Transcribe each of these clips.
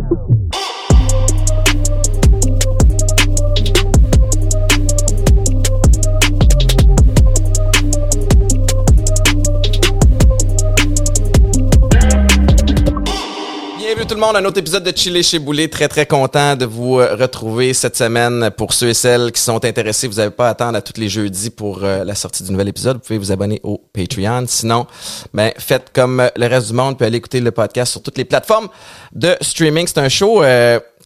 Wow. Le monde un autre épisode de Chiller chez Boulet. Très très content de vous euh, retrouver cette semaine. Pour ceux et celles qui sont intéressés, vous n'avez pas à attendre à tous les jeudis pour euh, la sortie du nouvel épisode. Vous pouvez vous abonner au Patreon. Sinon, ben faites comme euh, le reste du monde, pouvez aller écouter le podcast sur toutes les plateformes de streaming. C'est un show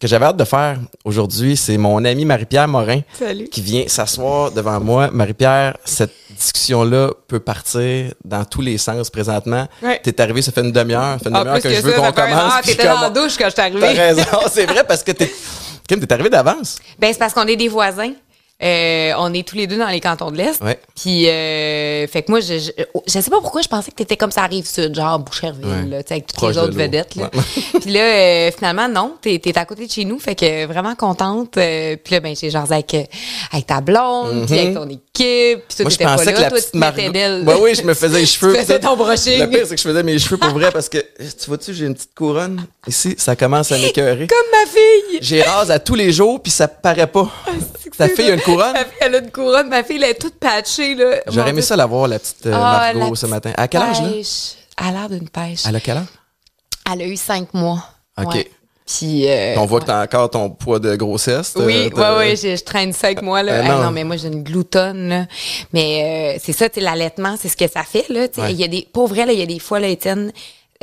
que j'avais hâte de faire aujourd'hui. C'est mon ami Marie-Pierre Morin Salut. qui vient s'asseoir devant moi. Marie-Pierre, cette discussion-là peut partir dans tous les sens présentement. Ouais. T'es arrivé, ça fait une demi-heure, ça fait une En demi-heure que, je veux qu'on commence. Ah, t'étais dans la douche quand je suis T'as arrivée. raison, c'est vrai parce que t'es, Kim, t'es arrivé d'avance. Ben, c'est parce qu'on est des voisins. Euh, on est tous les deux dans les cantons de l'Est. Ouais. Puis, euh, fait que moi, je, je, je sais pas pourquoi je pensais que t'étais comme ça arrive sud, genre Boucherville, Ouais. là, avec toutes Proche les autres vedettes. Là. Ouais. puis là, euh, finalement, non, t'es, t'es à côté de chez nous, fait que vraiment contente. Euh, puis là, ben, j'ai genre avec, euh, avec ta blonde, puis avec ton équipe, puis toi, t'étais pas là, que la toi, tu Margot. belle. Ouais, oui, je me faisais les cheveux. Tu faisais ton brushing. Le pire, c'est que je faisais mes cheveux pour vrai parce que, tu vois-tu, j'ai une petite couronne. Ici, ça commence à m'écœurer. Comme ma fille! J'ai rase à tous les jours, puis ça paraît pas. Ta fille a une couronne? Ma fille, elle a une couronne. Ma fille, elle est toute patchée, là. J'aurais aimé ça la voir, la petite euh, Ah, Margot, la ce matin. À quel âge, là? Elle a l'air d'une pêche. Elle a quel âge? Elle a eu cinq mois. OK. Ouais. Puis. euh, On voit que t'as encore ton poids de grossesse. oui, ouais, ouais, je, je traîne cinq mois, là. Euh, Hey, non. non. mais moi, j'ai une gloutonne, là. Mais euh, c'est ça, tu sais, l'allaitement, c'est ce que ça fait, là. tu sais. Ouais. Il y a des, pour vrai, là, il y a des fois, là, Étienne,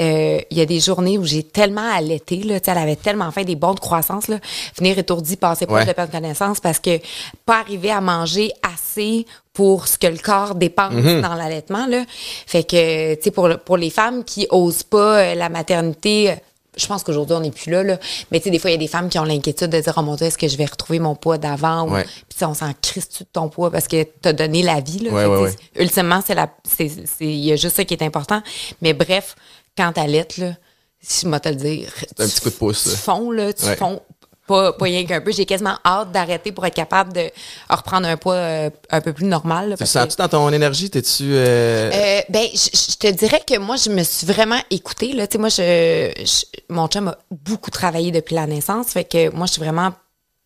euh, il y a des journées où j'ai tellement allaité, là, tu sais, elle avait tellement fait des bons de croissance, là, venir étourdi, passer proche Ouais. de perdre connaissance parce que pas arriver à manger assez pour ce que le corps dépense Mhm. dans l'allaitement, là. Fait que, tu sais, pour, pour les femmes qui osent pas euh, la maternité, euh, je pense qu'aujourd'hui, on n'est plus là, là. Mais tu sais, des fois, il y a des femmes qui ont l'inquiétude de dire, oh mon Dieu, est-ce que je vais retrouver mon poids d'avant? Ou- Ouais. Puis on s'en crisse de ton poids parce que t'as donné la vie, là. Ouais, Fait ouais, Ultimement, c'est la, c'est, c'est, il y a juste ça qui est important. Mais bref, quand t'allaites, là, si je vais te le dire. un petit coup de pouce, Tu fonds, là, tu Ouais. fonds. Pas, pas rien qu'un peu. J'ai quasiment hâte d'arrêter pour être capable de reprendre un poids euh, un peu plus normal. là, Tu que- sens-tu dans ton énergie? T'es-tu. euh, euh, ben, je, te dirais que moi, je me suis vraiment écoutée. Là. Tu sais, moi, je, je- mon chum a beaucoup travaillé depuis la naissance. Fait que moi, je suis vraiment.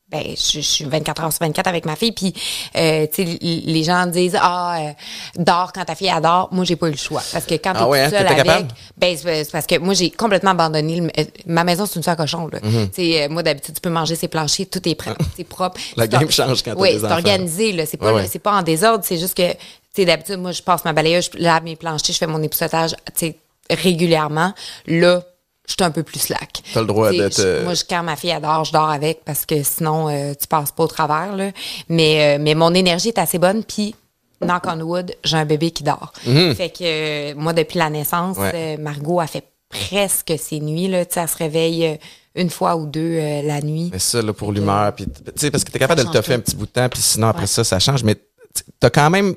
Ben, je, je suis 24 heures sur 24 avec ma fille. Puis, euh, tu sais, l- les gens disent Ah, euh, dors quand ta fille adore. Moi, j'ai pas eu le choix. Parce que quand t'es Ah ouais, hein, seule avec. capable? Ben, c'est parce que moi, j'ai complètement abandonné. le- euh, ma maison, c'est une salle cochon. Là. Tu sais, euh, moi, d'habitude, tu peux manger ses planchers, tout est prêt, c'est propre. La game change quand des c'est organisé. Là. C'est pas, Ouais, ouais. c'est pas en désordre. C'est juste que, tu sais, d'habitude, moi, je passe ma balayeuse, je lave mes planchers, je fais mon époussetage, tu sais, régulièrement. Là, je suis un peu plus slack. T'as le droit Tu d'être, euh, Moi, quand ma fille adore, je dors avec parce que sinon, euh, tu passes pas au travers. Là. Mais, euh, mais mon énergie est assez bonne, puis knock on wood, j'ai un bébé qui dort. Fait que euh, moi, depuis la naissance, Mhm. Ouais. Margot a fait presque ses nuits. Là, Tu elle se réveille une fois ou deux la nuit. Mais ça, là, pour l'humeur, puis, tu sais, parce que t'es capable de le toffer un petit bout de temps, puis sinon, après Ouais. ça, ça change. Mais tu- t'as quand même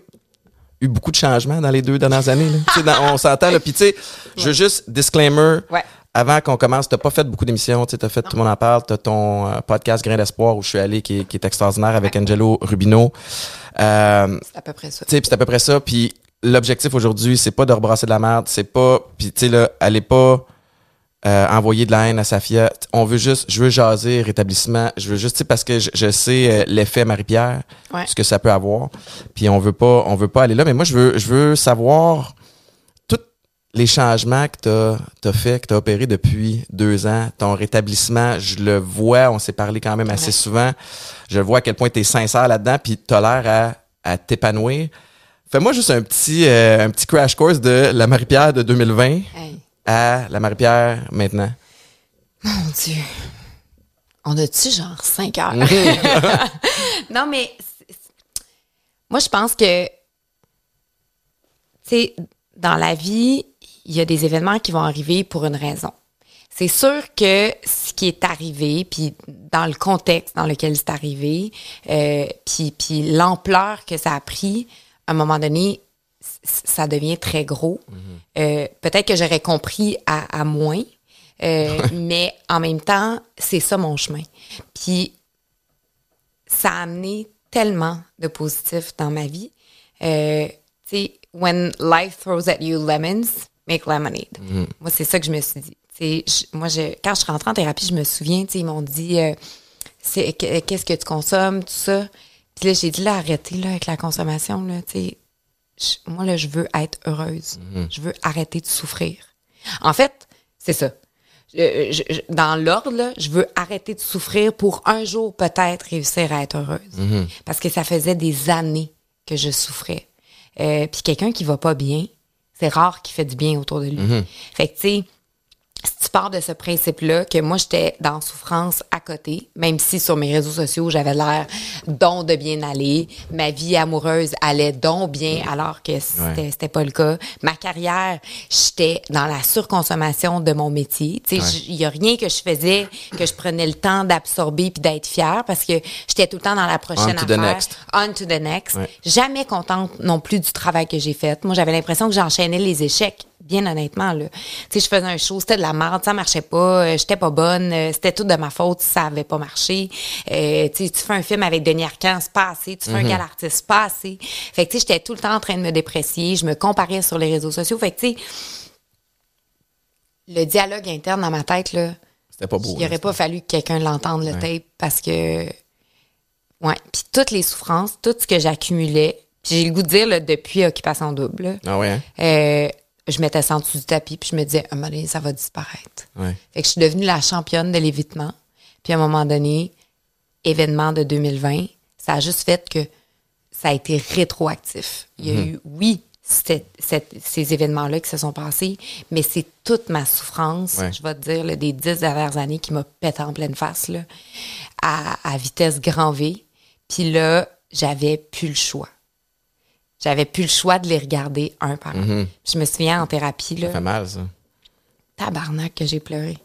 eu beaucoup de changements dans les deux dernières années. Là. Tu dans- on s'entend. Puis, tu sais, je veux juste, disclaimer, Ouais. Avant qu'on commence, t'as pas fait beaucoup d'émissions, tu t'as fait Tout le monde en parle, t'as ton euh, podcast Grain d'espoir où je suis allé, qui est, qui est extraordinaire avec Angelo Rubino. Euh, C'est à peu près ça. tu sais, puis c'est à peu près ça. Puis l'objectif aujourd'hui, c'est pas de rebrasser de la merde, c'est pas, puis tu sais là, allez pas euh, envoyer de la haine à Safia. On veut juste, je veux jaser rétablissement. Je veux juste, tu sais, parce que je, je sais l'effet Marie-Pierre, Ouais. ce que ça peut avoir. Puis on veut pas, on veut pas aller là. Mais moi, je veux, je veux savoir les changements que t'as as fait, que t'as opéré depuis deux ans, ton rétablissement. Je le vois, on s'est parlé quand même assez Ouais. souvent. Je vois à quel point t'es sincère là-dedans, puis t'as l'air à, à t'épanouir. Fais-moi juste un petit, euh, un petit crash course de la Marie-Pierre de 2020 Hey, à la Marie-Pierre maintenant. mon Dieu. On a-tu genre cinq heures? non, mais moi, je pense que, tu sais, dans la vie, il y a des événements qui vont arriver pour une raison. C'est sûr que ce qui est arrivé, puis dans le contexte dans lequel c'est arrivé, euh, puis, puis l'ampleur que ça a pris, à un moment donné, ça devient très gros. Euh, Peut-être que j'aurais compris à, à moins, euh, mais en même temps, c'est ça mon chemin. Puis ça a amené tellement de positifs dans ma vie. Tu sais, when life throws at you lemons, make lemonade. Moi, c'est ça que je me suis dit. Je- moi, je, quand je suis rentrée en thérapie, je me souviens, ils m'ont dit, euh, c'est, que- qu'est-ce que tu consommes, tout ça. Puis là, j'ai dit, là, arrêtez, là, avec la consommation, là. Je- moi, là, je veux être heureuse. Je veux arrêter de souffrir. En fait, c'est ça. Je- je- je- dans l'ordre, là, je veux arrêter de souffrir pour un jour peut-être réussir à être heureuse. Parce que ça faisait des années que je souffrais. Euh, Puis quelqu'un qui va pas bien, c'est rare qu'il fait du bien autour de lui. Fait que, tu sais, si tu pars de ce principe-là, que moi, j'étais dans souffrance à côté, même si sur mes réseaux sociaux, j'avais l'air don de bien aller, ma vie amoureuse allait donc bien, alors que c'était c'était pas le cas. Ma carrière, j'étais dans la surconsommation de mon métier. Tu sais, Ouais. il y a rien que je faisais que je prenais le temps d'absorber puis d'être fière parce que j'étais tout le temps dans la prochaine On to the affaire. next. On to the next. Ouais. Jamais contente non plus du travail que j'ai fait. Moi, j'avais l'impression que j'enchaînais les échecs. Bien honnêtement, là. Tu sais, je faisais un show, c'était de la merde, ça marchait pas, euh, j'étais pas bonne, euh, c'était tout de ma faute si ça avait pas marché. Euh, tu fais un film avec Denis Arcand, c'est pas assez. Tu fais un gala artiste, c'est pas assez. Fait que, tu sais, j'étais tout le temps en train de me déprécier, je me comparais sur les réseaux sociaux. Fait que, tu sais, le dialogue interne dans ma tête, là, C'était pas beau. il là, aurait pas fallu que quelqu'un l'entende, le tape, parce que. Ouais. Puis toutes les souffrances, tout ce que j'accumulais, puis j'ai le goût de dire, là, depuis Occupation Double, là, Ah ouais, hein? euh, je mettais ça en dessous du tapis, puis je me disais, à un moment donné, ça va disparaître. Ouais. Fait que je suis devenue la championne de l'évitement. Puis à un moment donné, événement de 2020, ça a juste fait que ça a été rétroactif. Il y a eu, oui, cette- ces événements-là qui se sont passés, mais c'est toute ma souffrance, Ouais. je vais te dire, là, des dix dernières années qui m'a pété en pleine face, là, à, à vitesse grand V. Puis là, j'avais plus le choix. J'avais plus le choix de les regarder un par un. Je me souviens en thérapie, là, Ça fait mal, ça. tabarnak que j'ai pleuré.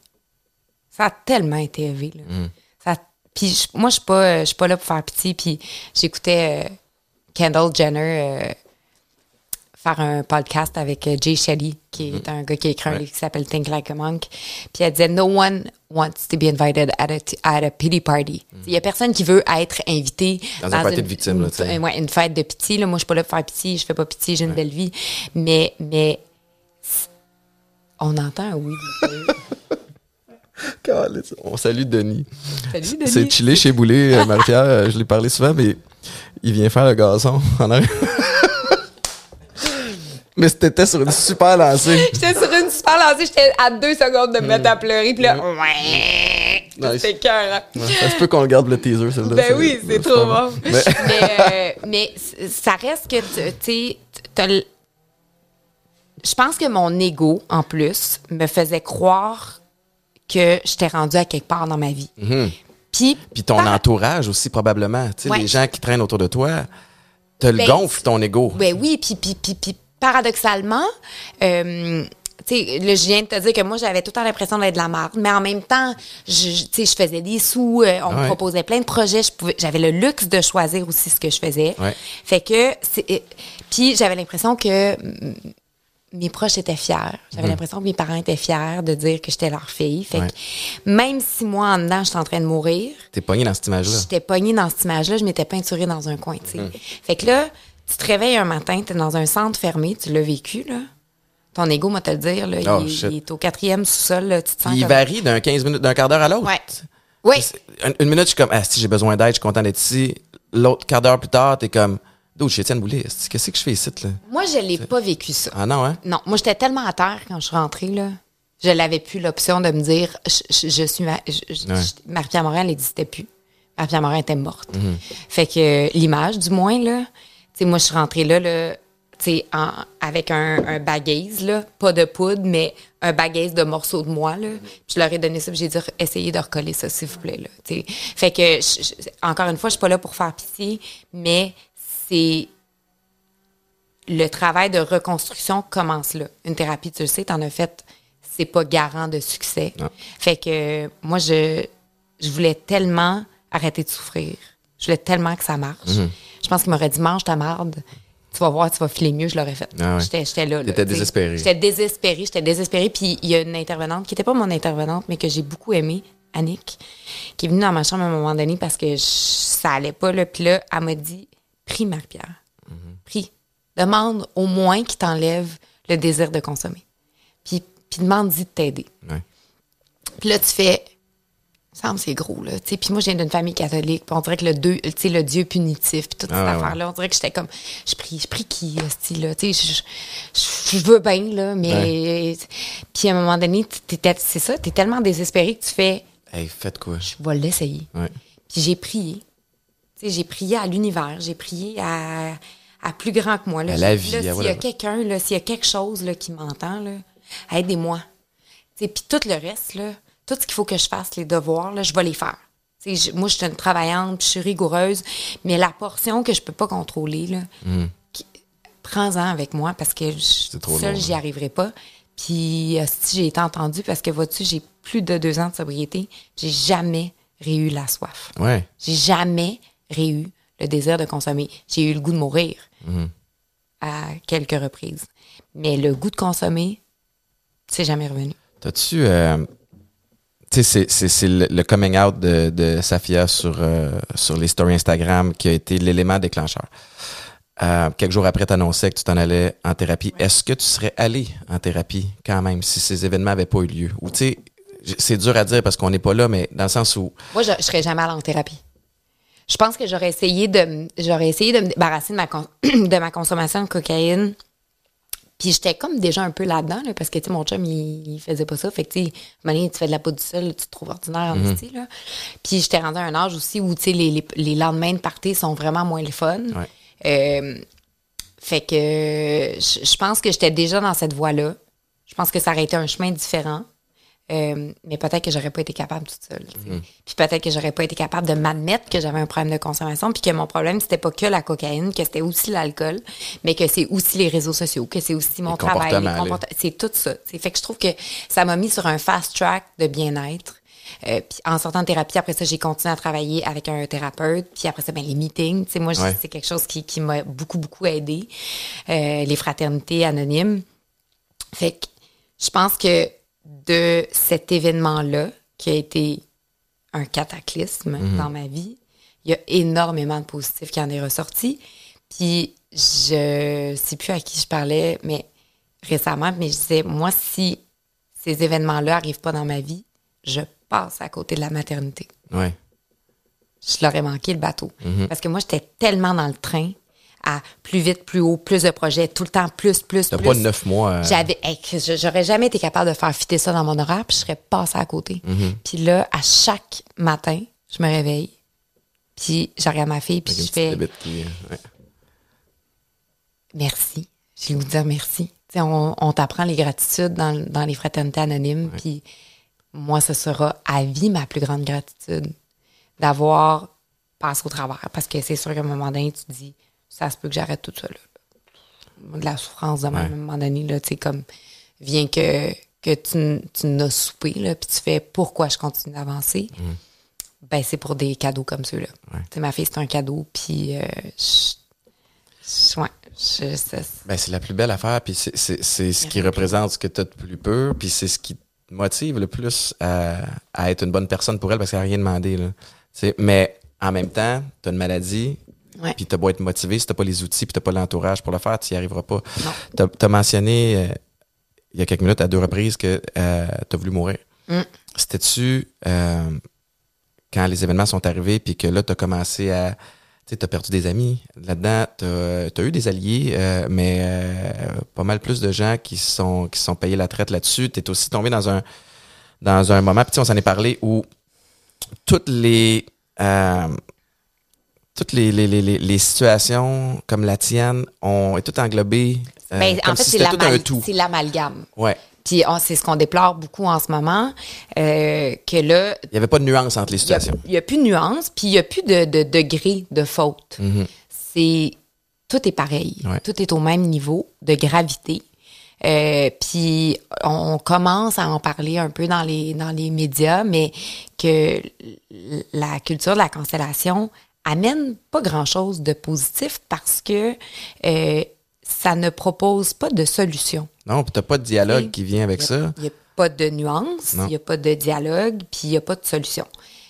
Ça a tellement été élevé. Là. Mm. Ça, puis moi, je suis pas, je suis pas là pour faire pitié. Puis j'écoutais euh, Kendall Jenner euh, faire un podcast avec euh, Jay Shetty, qui est un gars qui a écrit un Mm-hmm. Livre qui s'appelle Think Like a Monk. Puis elle disait No one wants to be invited at a, t- at a pity party. Il y a personne qui veut être invité Mm. Dans un party une, de victimes, là, une- ouais, une fête de pitié. Là. Moi, je suis pas là pour faire pitié. Je fais pas pitié. J'ai une belle vie. Mais, mais on entend un oui. On salue Denis. Salut, Denis. C'est chillé chez Boulay, euh, Marie-Pierre. euh, je l'ai parlé souvent, mais il vient faire le gazon en arrière. Mais c'était sur une super lancée. J'étais sur une super lancée, j'étais à deux secondes de me mettre à pleurer, puis là, ouais, c'était cœur. Ouais, ça se peut qu'on le garde le teaser, celle-là. Ben oui, c'est trop bon. Mais- Mais, euh, mais ça reste que, tu sais, je pense que mon ego, en plus, me faisait croire que j'étais rendue à quelque part dans ma vie. Puis, Puis ton par- entourage aussi, probablement. Tu sais, Ouais. les gens qui traînent autour de toi, te le Ben, gonfle, ton ego. Ben oui, puis, puis, puis, puis paradoxalement, euh, tu sais, là, je viens de te dire que moi, j'avais tout le temps l'impression d'être de la merde, mais en même temps, je, je- tu sais, je faisais des sous, euh, on me proposait plein de projets, j'avais le luxe de choisir aussi ce que je faisais. Ouais. Fait que, c'est, euh, puis j'avais l'impression que mes proches étaient fiers. J'avais l'impression que mes parents étaient fiers de dire que j'étais leur fille. Fait Ouais. que même si moi, en dedans, j'étais en train de mourir, T'es pogné dans cette image-là. J'étais pognée dans cette image-là, je m'étais peinturée dans un coin, tu sais. Mm. Fait que là, tu te réveilles un matin, tu es dans un centre fermé, tu l'as vécu, là. Ton ego, moi, te le dire, là, Oh, il, est- shit. il est au quatrième sous-sol, là, tu te sens il comme... varie d'un 15 minutes, d'un quart d'heure à l'autre. Ouais. Oui. Une, une minute, je suis comme, ah, si j'ai besoin d'aide, je suis content d'être ici. L'autre quart d'heure plus tard, t'es comme, d'où je suis Étienne Boulay. Qu'est-ce que je fais ici, là? Moi, je l'ai pas vécu, ça. Ah non, hein? Non, moi, j'étais tellement à terre quand je suis rentrée, là. Je n'avais plus l'option de me dire, je, je- je suis... ma- Ouais. Marie-Pierre Morin, elle n'existait plus. Marie-Pierre Morin était morte. Mm-hmm. Fait que euh, l'image, du moins, là, tu sais, moi, je suis rentrée là, là tu sais, en- avec un, un bagaise, là, pas de poudre, mais un bagaise de morceaux de moi, là. Puis je leur ai donné ça, puis j'ai dit, essayez de recoller ça, s'il vous plaît, là, tu sais. Fait que, je- je- encore une fois, je suis pas là pour faire pitié, mais c'est le travail de reconstruction commence là. Une thérapie, tu le sais, t'en as fait, c'est pas garant de succès. Non. Fait que moi, je, je voulais tellement arrêter de souffrir. Je voulais tellement que ça marche. Je pense qu'il m'aurait dit, mange ta marde. Tu vas voir, tu vas filer mieux, je l'aurais fait. Ah ouais. J'étais, j'étais là. sais. désespérée. J'étais désespérée, j'étais désespérée. Puis il y a une intervenante qui n'était pas mon intervenante, mais que j'ai beaucoup aimée, Annick, qui est venue dans ma chambre à un moment donné parce que je- ça allait pas. Là. Puis là, elle m'a dit, prie Marie-Pierre, prie. Demande au moins qu'il t'enlève le désir de consommer. Puis, puis demande-y de t'aider. Ouais. Puis là, tu fais, semble c'est gros, là. Puis moi, je viens d'une famille catholique, puis on dirait que le, deux, tu sais, le Dieu punitif, puis toute cette Ah, ouais, affaire-là, on dirait que j'étais comme, je prie, je prie qui, style là, tu sais, je, veux bien, là, mais, puis à un moment donné, t'es- c'est ça, t'es tellement désespéré que tu fais, Hey, faites quoi? je vais l'essayer. Ouais. Puis j'ai prié. Tu sais, j'ai prié à l'univers, j'ai prié à, à plus grand que moi. Là. À la vie, là, S'il y a quelqu'un, là, s'il y a quelque chose là, qui m'entend, là, aidez-moi. Tu Puis tout le reste, là, tout ce qu'il faut que je fasse, les devoirs, là, je vais les faire. Je- moi, je suis une travaillante, puis je suis rigoureuse, mais la portion que je peux pas contrôler, là, qui- prends-en avec moi parce que je, Hmm. trop seule, j'y arriverai pas. Puis, si j'ai été entendue parce que, vois-tu, j'ai plus de deux ans de sobriété, j'ai jamais réu la soif. Ouais. J'ai jamais réu le désir de consommer. J'ai eu le goût de mourir à quelques reprises. Mais le goût de consommer, c'est jamais revenu. T'as-tu. euh, c'est- le, le coming out de, de Safia sur, euh, sur les stories Instagram qui a été l'élément déclencheur. Euh, quelques jours après, t'annonçais que tu t'en allais en thérapie. Est-ce que tu serais allé en thérapie quand même si ces événements n'avaient pas eu lieu? Ou tu sais, c'est dur à dire parce qu'on n'est pas là, mais dans le sens où. Moi, je, je serais jamais allée en thérapie. Je pense que j'aurais essayé de, j'aurais essayé de me débarrasser de ma, con- de ma consommation de cocaïne. Puis j'étais comme déjà un peu là-dedans, là, parce que, tu sais, mon chum, il, il faisait pas ça. Fait que, tu sais, tu fais de la peau du sol, tu te trouves ordinaire en esti, là. Puis j'étais rendue à un âge aussi où, tu sais, les, les, les lendemains de party sont vraiment moins le fun. Ouais. Euh, fait que je pense que j'étais déjà dans cette voie-là. Je pense que ça aurait été un chemin différent. Euh, mais peut-être que j'aurais pas été capable toute seule. sais. Puis peut-être que j'aurais pas été capable de m'admettre que j'avais un problème de consommation, puis que mon problème c'était pas que la cocaïne, que c'était aussi l'alcool, mais que c'est aussi les réseaux sociaux, que c'est aussi mon Les travail, les comportements. C'est tout ça. tu sais. Fait que je trouve que ça m'a mis sur un fast track de bien-être. Euh, puis en sortant de thérapie, après ça, j'ai continué à travailler avec un thérapeute. Puis après ça, ben, les meetings, moi, Ouais. c'est quelque chose qui, qui m'a beaucoup, beaucoup aidé. Euh, les fraternités anonymes. Fait que je pense que de cet événement-là, qui a été un cataclysme dans ma vie, il y a énormément de positifs qui en est ressorti. Puis je sais plus à qui je parlais, mais récemment, mais je disais, moi, si ces événements-là arrivent pas dans ma vie, je passe à côté de la maternité Ouais. je l'aurais manqué le bateau. Parce que moi, j'étais tellement dans le train à plus vite, plus haut, plus de projets, tout le temps plus, plus, plus. pas neuf mois. euh, J'avais, hey, je- j'aurais jamais été capable de faire fitter ça dans mon horaire, puis je serais passée à côté. Puis là, à chaque matin, je me réveille, puis je regarde ma fille, puis avec je fais qui- ouais. merci. Le goût de dire merci. On, on t'apprend les gratitudes dans, dans les fraternités anonymes, puis moi, ce sera à vie ma plus grande gratitude d'avoir passé au travers. Parce que c'est sûr qu'à un moment donné, tu te dis, ça se peut que j'arrête tout ça. Là. De la souffrance, de même, à un moment donné, là, tu sais, comme, vient que, que tu, tu n'as soupé, là, puis tu fais pourquoi je continue d'avancer. Ben, c'est pour des cadeaux comme ceux-là. Tu sais, ma fille, c'est un cadeau, puis euh, je, ouais, je- ça- Ben, c'est la plus belle affaire, puis c'est- ce qui représente ce que tu as de plus pur, puis c'est ce qui te motive le plus à, à être une bonne personne pour elle parce qu'elle n'a rien demandé. Là. Mais en même temps, tu as une maladie, Ouais. puis tu beau être motivé, si tu pas les outils, puis tu pas l'entourage pour le faire, tu n'y arriveras pas. Tu as, mentionné euh, il y a quelques minutes à deux reprises que tu as voulu mourir. Mm. C'était-tu euh, quand les événements sont arrivés, puis que là, tu as commencé à. Tu as perdu des amis là-dedans, tu as, eu des alliés, euh, mais euh, pas mal plus de gens qui sont, qui se sont payés la traite là-dessus. Tu es aussi tombé dans un, dans un moment, puis on s'en est parlé, où toutes les. euh, toutes les, les, les, les- situations comme la tienne ont est tout englobé euh, Ben, en fait, si c'est l'amalgame. Ouais. Puis on- c'est ce qu'on déplore beaucoup en ce moment, euh, que là, Il n'y avait pas de nuance entre les situations. il n'y a, plus de nuance, puis il n'y a plus de, de degré de faute. C'est tout est pareil, Ouais. tout est au même niveau de gravité. Euh, puis on commence à en parler un peu dans les dans les médias, mais que la culture de la cancellation amène pas grand chose de positif parce que euh, ça ne propose pas de solution. Non, puis t'as pas de dialogue qui vient avec ça. Il n'y a pas de nuance, il n'y a pas de dialogue, puis il n'y a pas de solution.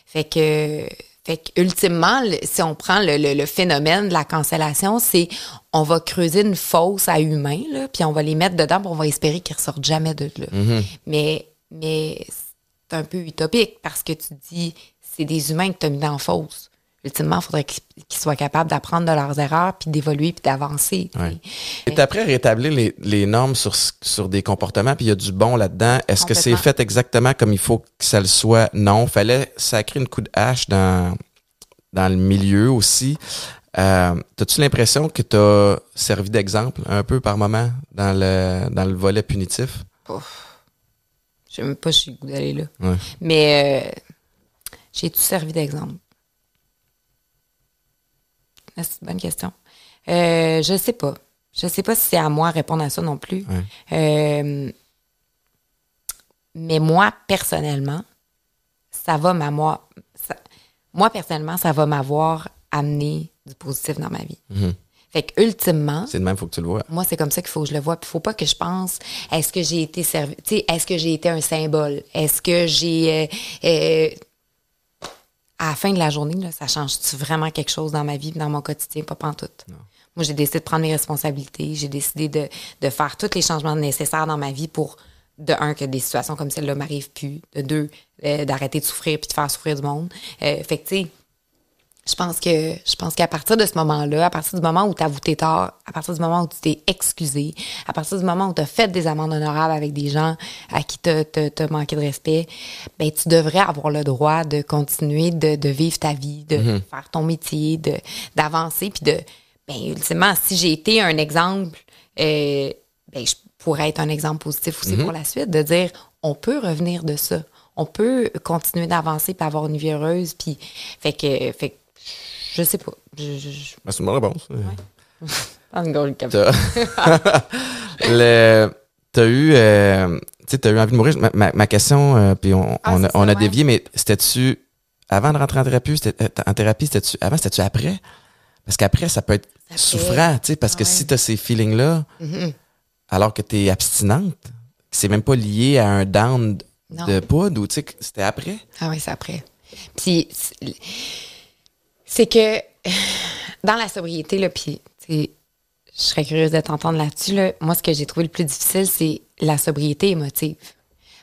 Fait que, fait que ultimement, si on prend le, le- le phénomène de la cancellation, c'est on va creuser une fosse à humains, là, puis on va les mettre dedans, puis on va espérer qu'ils ressortent jamais de là. Mm-hmm. Mais, mais c'est c'est un peu utopique parce que tu dis, c'est des humains que tu as mis dans la fosse. Ultimement, il faudrait qu'ils soient capables d'apprendre de leurs erreurs, puis d'évoluer, puis d'avancer. Ouais. Et après à rétablir les, les normes sur, sur des comportements, puis il y a du bon là-dedans, est-ce que c'est fait exactement comme il faut que ça le soit? Non, fallait sacrer une coup de hache dans, dans le milieu aussi. Euh, T'as-tu l'impression que tu as servi d'exemple un peu par moment dans le, dans le volet punitif? Je sais même pas si j'ai goût d'aller là. Ouais. Mais euh, j'ai tout servi d'exemple? Ah, C'est une bonne question. Euh, je sais pas. Je sais pas si c'est à moi de répondre à ça non plus. Ouais. Euh, mais moi, personnellement, ça va m'avoir. Moi, personnellement, ça va m'avoir amené du positif dans ma vie. Fait que, ultimement, C'est de même, faut que tu le vois. moi, c'est comme ça qu'il faut que je le vois. Puis, faut pas que je pense, est-ce que j'ai été servi, tu sais, est-ce que j'ai été un symbole? Est-ce que j'ai, euh, euh, à la fin de la journée, là, ça change-tu vraiment quelque chose dans ma vie, dans mon quotidien? Pas pantoute. Moi, j'ai décidé de prendre mes responsabilités. J'ai décidé de, de faire tous les changements nécessaires dans ma vie pour, de un, que des situations comme celle-là m'arrivent plus. De deux, euh, d'arrêter de souffrir puis de faire souffrir du monde. Euh, fait que, tu sais, je pense que je pense qu'à partir de ce moment-là, à partir du moment où tu avoues tes torts, à partir du moment où tu t'es excusé, à partir du moment où tu as fait des amendes honorables avec des gens à qui tu as manqué de respect, ben tu devrais avoir le droit de continuer de, de vivre ta vie, de faire ton métier, de d'avancer puis de ben ultimement si j'ai été un exemple euh, ben je pourrais être un exemple positif aussi pour la suite de dire on peut revenir de ça. On peut continuer d'avancer puis avoir une vie heureuse puis fait que fait que je sais pas. Je, je, je- Ben, c'est une bonne réponse. Ah, une drôle de cap- T'as le- eu, euh, tu eu envie de mourir. Ma, ma- ma question, euh, puis on, Ah, on a, c'est ça, on a ouais. dévié, mais c'était-tu avant de rentrer en thérapie, c'était, euh, en thérapie, c'était-tu avant, c'était-tu après? Parce qu'après, ça peut être Après. souffrant, tu sais, parce que Ah ouais. si t'as ces feelings-là, alors que t'es abstinente, c'est même pas lié à un down Non. de poudre ou tu sais, c'était après? Ah oui, c'est après. Puis c'est- que dans la sobriété, là, puis tu sais, je serais curieuse de t'entendre là-dessus. Là. Moi, ce que j'ai trouvé le plus difficile, c'est la sobriété émotive.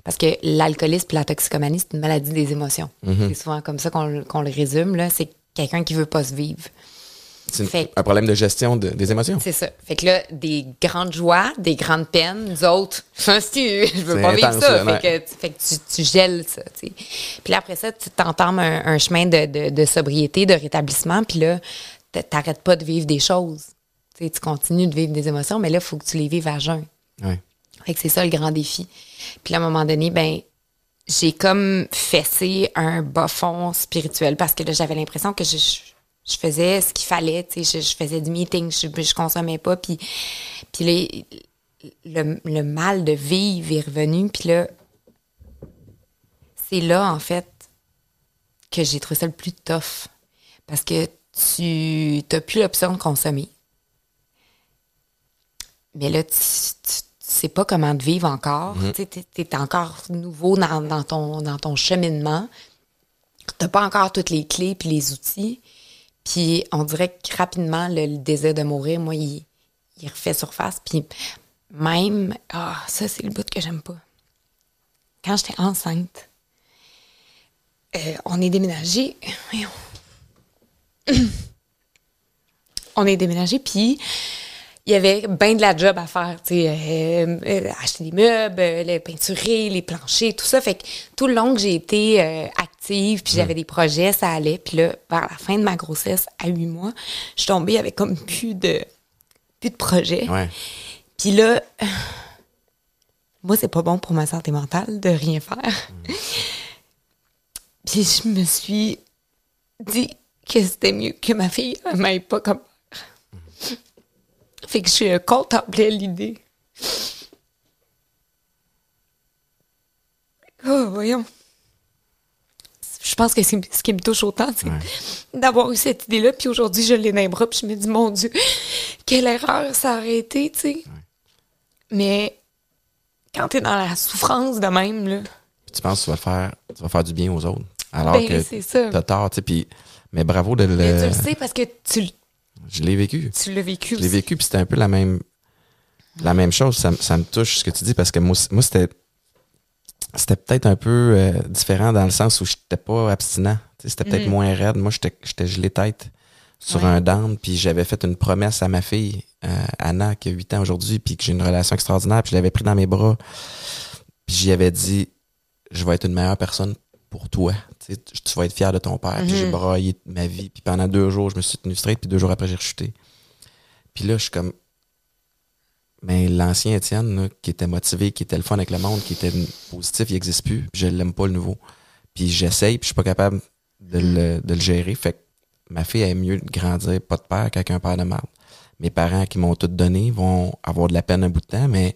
Parce que l'alcoolisme et la toxicomanie, c'est une maladie des émotions. C'est souvent comme ça qu'on le- qu'on le résume. là. C'est quelqu'un qui veut pas se vivre. C'est un problème de gestion de- des émotions. C'est ça. Fait que là, des grandes joies, des grandes peines, nous autres, je veux pas vivre ça. ouais. Fait que, tu- fait que tu, tu gèles ça. Puis là, après ça, tu t'entames un, un chemin de, de, de sobriété, de rétablissement, puis là, t'arrêtes pas de vivre des choses. Tu continues de vivre des émotions, mais là, il faut que tu les vives à jeun. Ouais. Fait que c'est ça le grand défi. Puis là, à un moment donné, ben j'ai comme fessé un bas fond spirituel parce que là, j'avais l'impression que je, je, je faisais ce qu'il fallait, tu sais, je, je faisais du meeting, je, je consommais pas, puis, puis là, le, le mal de vivre est revenu, puis là, c'est là, en fait, que j'ai trouvé ça le plus tough. Parce que tu n'as plus l'option de consommer. Mais là, tu, tu, sais pas comment te vivre encore. Tu es, encore nouveau dans, dans ton, dans ton cheminement. Tu pas encore toutes les clés puis les outils. Puis on dirait que rapidement, le, désir de mourir, moi, il, refait surface. Puis même, ah, ça, c'est le bout que j'aime pas. Quand j'étais enceinte, euh, on est déménagé. On est déménagé, puis il y avait bien de la job à faire, euh, euh, acheter des meubles, les peinturer, les planchers, tout ça. Fait que tout le long que j'ai été active, puis j'avais des projets, ça allait. Puis là, vers la fin de ma grossesse, à huit mois, je suis tombée avec comme plus de plus de projets. Ouais. Puis là, moi, c'est pas bon pour ma santé mentale de rien faire. Puis je me suis dit que c'était mieux que ma fille ne m'aille pas comme mère. Fait que je contemplais l'idée. Oh, voyons. Je pense que c'est ce qui me touche autant, c'est d'avoir eu cette idée-là. Puis aujourd'hui, je l'ai dans les bras, puis je me dis, mon Dieu, quelle erreur ça aurait été, tu sais. Mais quand t'es dans la souffrance de même, là, Puis tu penses que tu vas le faire, tu vas faire du bien aux autres. Alors Ben, que t'as tort, tu sais, puis mais bravo de mais tu le. le sais parce que tu, Je l'ai vécu. tu l'as vécu Je l'ai vécu, puis c'était un peu la même, la même chose. Ça, me- ça me touche ce que tu dis parce que moi, moi c'était. C'était peut-être un peu euh, différent dans le sens où j'étais pas abstinent. C'était peut-être Mhm. moins raide. Moi, j'étais j'étais gelé tête sur Ouais. un down, puis j'avais fait une promesse à ma fille, euh, Anna, qui a 8 ans aujourd'hui, puis que j'ai une relation extraordinaire, puis je l'avais pris dans mes bras, puis j'y avais dit, je vais être une meilleure personne pour toi. Tu, sais, tu- tu vas être fier de ton père. Puis Mhm. j'ai braillé ma vie, puis pendant deux jours, je me suis tenu straight, puis deux jours après, j'ai rechuté. Puis là, je suis comme, mais l'ancien Étienne, là, qui était motivé, qui était le fun avec le monde, qui était positif, il n'existe plus. Je l'aime pas le nouveau. Puis j'essaye, puis je suis pas capable de le, de le gérer. Fait que ma fille aime mieux grandir pas de père qu'avec un père de merde. Mes parents qui m'ont tout donné vont avoir de la peine un bout de temps, mais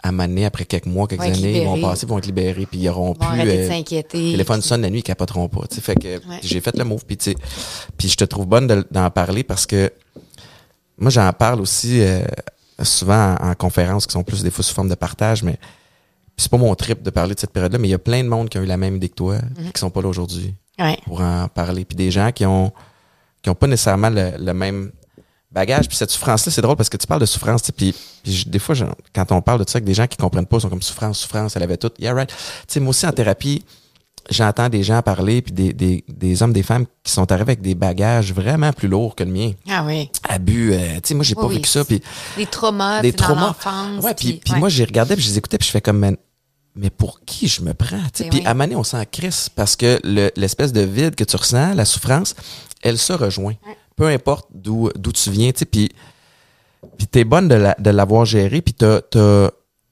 à m'amener après quelques mois, quelques Vont années, ils vont passer, ils vont être libérés, puis ils auront Ils vont plus. arrêter de euh, s'inquiéter. le téléphone sonne la nuit, ils capoteront pas. tu sais. Fait que Ouais. j'ai fait le move, puis puis je te trouve bonne de- d'en parler parce que moi j'en parle aussi euh, souvent en, en conférences qui sont plus des fois sous forme de partage, mais c'est pas mon trip de parler de cette période-là, mais il y a plein de monde qui ont eu la même idée que toi, Mm-hmm. qui sont pas là aujourd'hui Ouais. pour en parler, puis des gens qui ont qui ont pas nécessairement le, le même bagage. Puis cette souffrance-là, c'est drôle parce que tu parles de souffrance, puis, puis des fois, je- quand on parle de ça avec des gens qui comprennent pas, ils sont comme souffrance, souffrance, elle avait tout. Yeah, right. Tu sais, moi aussi, en thérapie, j'entends des gens parler, puis des, des, des hommes, des femmes qui sont arrivés avec des bagages vraiment plus lourds que le mien. Ah oui. Abus, euh, tu sais, moi, j'ai Oui, pas oui. vécu ça, puis Des traumas, des dans traumas. l'enfance. Ouais, puis, puis ouais. moi, j'ai regardé, puis je les écoutais, puis je fais comme, mais pour qui je me prends? Puis oui. à Mané, on s'en crisse parce que le- l'espèce de vide que tu ressens, la souffrance, elle se rejoint. Peu importe d'où d'où tu viens, tu sais, puis puis t'es bonne de la- de l'avoir géré, puis t'as, t'as-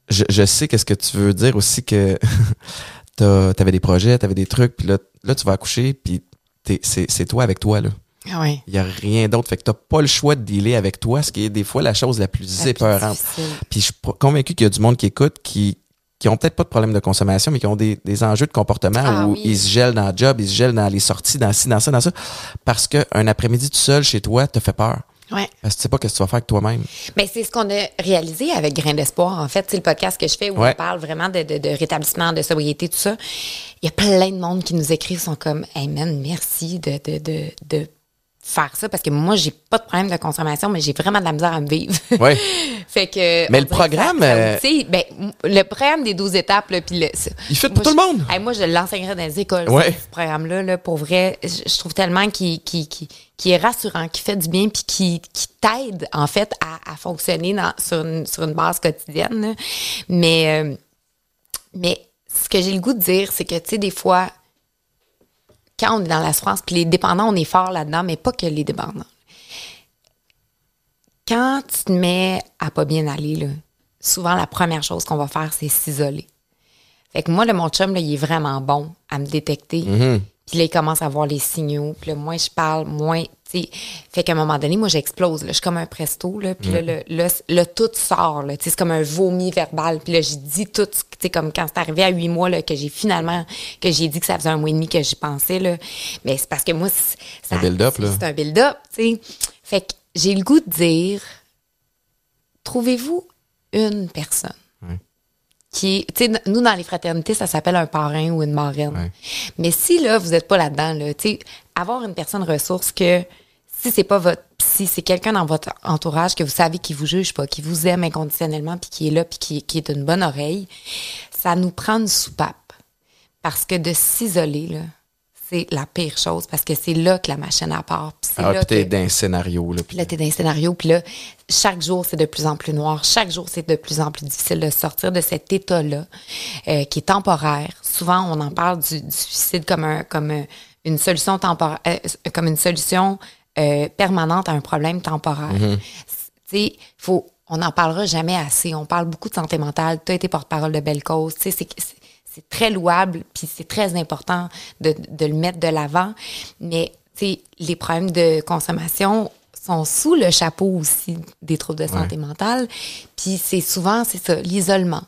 je, je sais qu'est-ce que tu veux dire aussi que t'avais des projets, t'avais des trucs, puis là, là tu vas accoucher, puis t'es- c'est, c'est toi avec toi là. Ah oui. Il y a rien d'autre, fait que t'as pas le choix de dealer avec toi, ce qui est des fois la chose la plus La épeurante. Puis je suis convaincu qu'il y a du monde qui écoute qui qui ont peut-être pas de problème de consommation, mais qui ont des, des enjeux de comportement Ah où oui. ils se gèlent dans le job, ils se gèlent dans les sorties, dans ci, dans ça, dans ça. Parce qu'un après-midi tout seul chez toi te fait peur. Ouais. Parce que tu sais pas ce que tu vas faire avec toi-même. Mais c'est ce qu'on a réalisé avec Grain d'espoir, en fait. C'est le podcast que je fais où Ouais. on parle vraiment de, de, de rétablissement, de sobriété, tout ça. Il y a plein de monde qui nous écrivent, sont comme, hey man, merci de, de, de, de faire ça parce que moi, j'ai pas de problème de consommation, mais j'ai vraiment de la misère à me vivre. Ouais. fait que. Mais le programme, ça- ça euh, outille. ben, le programme des 12 étapes, là, puis le. ça- Il fait pour tout le monde. Hey, moi, je l'enseignerais dans les écoles, Ouais. ce programme-là, là, pour vrai. Je, je trouve tellement qu'il est rassurant, qu'il fait du bien, puis qui qui t'aide, en fait, à, à fonctionner dans, sur, une, sur une base quotidienne. là. Mais, euh, mais ce que j'ai le goût de dire, c'est que, tu sais, des fois, quand on est dans la souffrance, puis les dépendants, on est fort là-dedans, mais pas que les dépendants. Quand tu te mets à pas bien aller, là, souvent la première chose qu'on va faire, c'est s'isoler. Fait que moi, le mon chum, là, il est vraiment bon à me détecter. Puis là, il commence à voir les signaux. Puis là, moins je parle, moins, Fait qu'à un moment donné, moi, j'explose. Là. Je suis comme un presto, là. Puis là, le tout sort, là. C'est comme un vomi verbal. Puis là, j'ai dit tout, comme quand c'est arrivé à huit mois, là, que j'ai finalement, que j'ai dit que ça faisait un mois et demi que j'y pensais, là. Mais c'est parce que moi, c'est Un build-up, là. C'est un build-up. Fait que j'ai le goût de dire, trouvez-vous une personne qui tu sais, nous, dans les fraternités, ça s'appelle un parrain ou une marraine. Ouais. Mais si, là, vous n'êtes pas là-dedans, là, tu sais, avoir une personne ressource que, si c'est pas votre psy, c'est quelqu'un dans votre entourage que vous savez qui vous juge pas, qui vous aime inconditionnellement, puis qui est là, puis qui, qui est une bonne oreille, ça nous prend une soupape. Parce que de s'isoler, là, c'est la pire chose, parce que c'est là que la machine à part. Puis c'est Ah, là puis t'es que- dans un scénario, là. puis là, t'es dans un scénario, puis là, chaque jour, c'est de plus en plus noir. Chaque jour, c'est de plus en plus difficile de sortir de cet état-là, euh, qui est temporaire. Souvent, on en parle du, du suicide comme un, comme un- une solution temporaire, euh, comme une solution euh, permanente à un problème temporaire. Tu sais, faut, on n'en parlera jamais assez. On parle beaucoup de santé mentale. Tu as été porte-parole de belle cause. Tu sais, c'est, c'est- très louable, puis c'est très important de, de le mettre de l'avant. Mais, tu sais, les problèmes de consommation sont sous le chapeau aussi des troubles de santé mentale. Puis c'est souvent, c'est ça, l'isolement.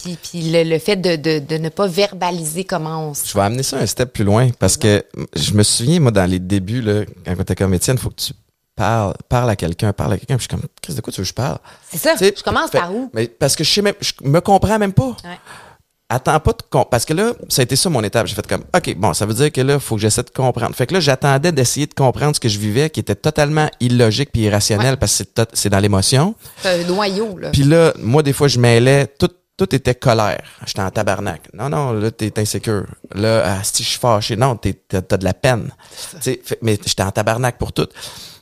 Puis, puis le, le fait de, de, de ne pas verbaliser comment on se... Je vais amener ça un step plus loin parce que je me souviens, moi, dans les débuts, là, quand t'es comme Étienne, il faut que tu parles, parles à quelqu'un, parle à quelqu'un. Puis je suis comme, qu'est-ce de quoi tu veux que je parle? C'est ça, je commence fait- par où? Mais parce que je sais même, je me comprends même pas. Ouais. Attends pas de com- parce que là, ça a été ça mon étape. J'ai fait comme, OK, bon, ça veut dire que là, il faut que j'essaie de comprendre. Fait que là, j'attendais d'essayer de comprendre ce que je vivais, qui était totalement illogique puis irrationnel Ouais. parce que c'est dans l'émotion. C'est un noyau, là. Puis là, moi, des fois, je mêlais tout tout était colère. J'étais en tabarnak. Non, non, là, t'es insécure. Là, ah, si je suis fâché. Non, t'es- t'as de la peine. Fait- mais j'étais en tabarnak pour tout.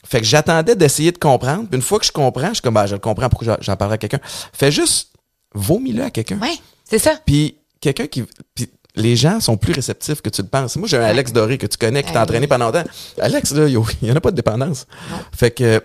Fait que j'attendais d'essayer de comprendre. Puis une fois que je comprends, je suis comme, bah, je le comprends, pourquoi j'en- j'en parlerai à quelqu'un. Fais juste, vomis-le à quelqu'un. Ouais, c'est ça. Puis quelqu'un qui. Puis les gens sont plus réceptifs que tu le penses. Moi, j'ai un Alex Doré que tu connais, qui t'a entraîné pendant longtemps. Alex, là, il n'y en a pas de dépendance. Fait que.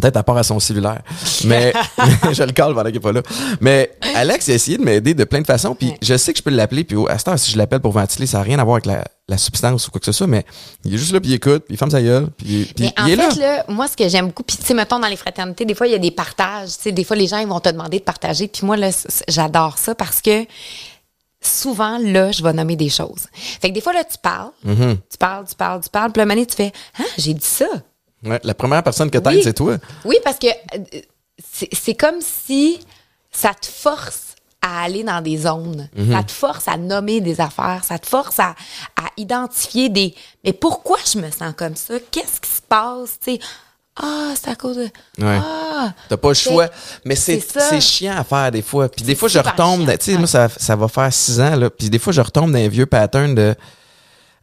Peut-être à part à son cellulaire. Mais je le cale pendant qu'il n'est pas là. Mais Alex a essayé de m'aider de plein de façons. Puis je sais que je peux l'appeler. Puis à ce temps, si je l'appelle pour ventiler, ça n'a rien à voir avec la, la substance ou quoi que ce soit. Mais il est juste là, puis il écoute, puis il ferme sa gueule. Puis, puis Mais en il est fait, là. là. moi, ce que j'aime beaucoup, puis tu sais, mettons, dans les fraternités, des fois, il y a des partages. Tu sais, des fois, les gens, ils vont te demander de partager. Puis moi, là, j'adore ça parce que souvent, là, je vais nommer des choses. Fait que des fois, là, tu parles, Mm-hmm. tu parles, tu parles, tu parles. Puis moment donné, tu fais, ah, j'ai dit ça. Ouais, la première personne que t'aides, Oui. c'est toi. Oui, parce que euh, c'est comme si ça te force à aller dans des zones. Mhm. Ça te force à nommer des affaires. Ça te force à, à identifier des. Mais pourquoi je me sens comme ça? Qu'est-ce qui se passe? Tu sais, ah, c'est à cause de. Ouais. Ah! T'as pas le choix. Mais c'est chiant à faire des fois. Puis des fois, je retombe. Tu sais, moi, ça, ça va faire six ans. Là, puis des fois, je retombe dans un vieux pattern de.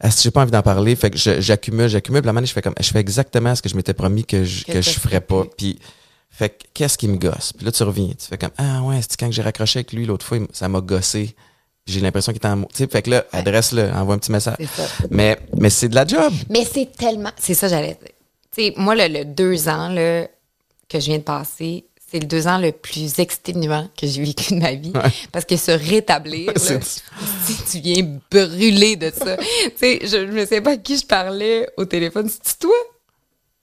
Ah, si j'ai pas envie d'en parler, fait que j'accumule, j'accumule. Puis la manière, je fais comme, je fais exactement ce que je m'étais promis que je, Que je ferais pas. Puis, fait que qu'est-ce qui me gosse? Puis là, tu reviens. Tu fais comme, ah ouais, c'est quand j'ai raccroché avec lui l'autre fois, ça m'a gossé. J'ai l'impression qu'il était en. Tu sais, fait que là, adresse-le, envoie un petit message. Mais, mais c'est de la job. Mais c'est tellement. C'est ça, j'allais dire. Tu sais, moi, le, le deux ans là, que je viens de passer, c'est le deux ans le plus exténuant que j'ai vécu de ma vie. Parce que se rétablir, là, tu viens brûler de ça. tu sais, je ne sais pas à qui je parlais au téléphone. C'est toi?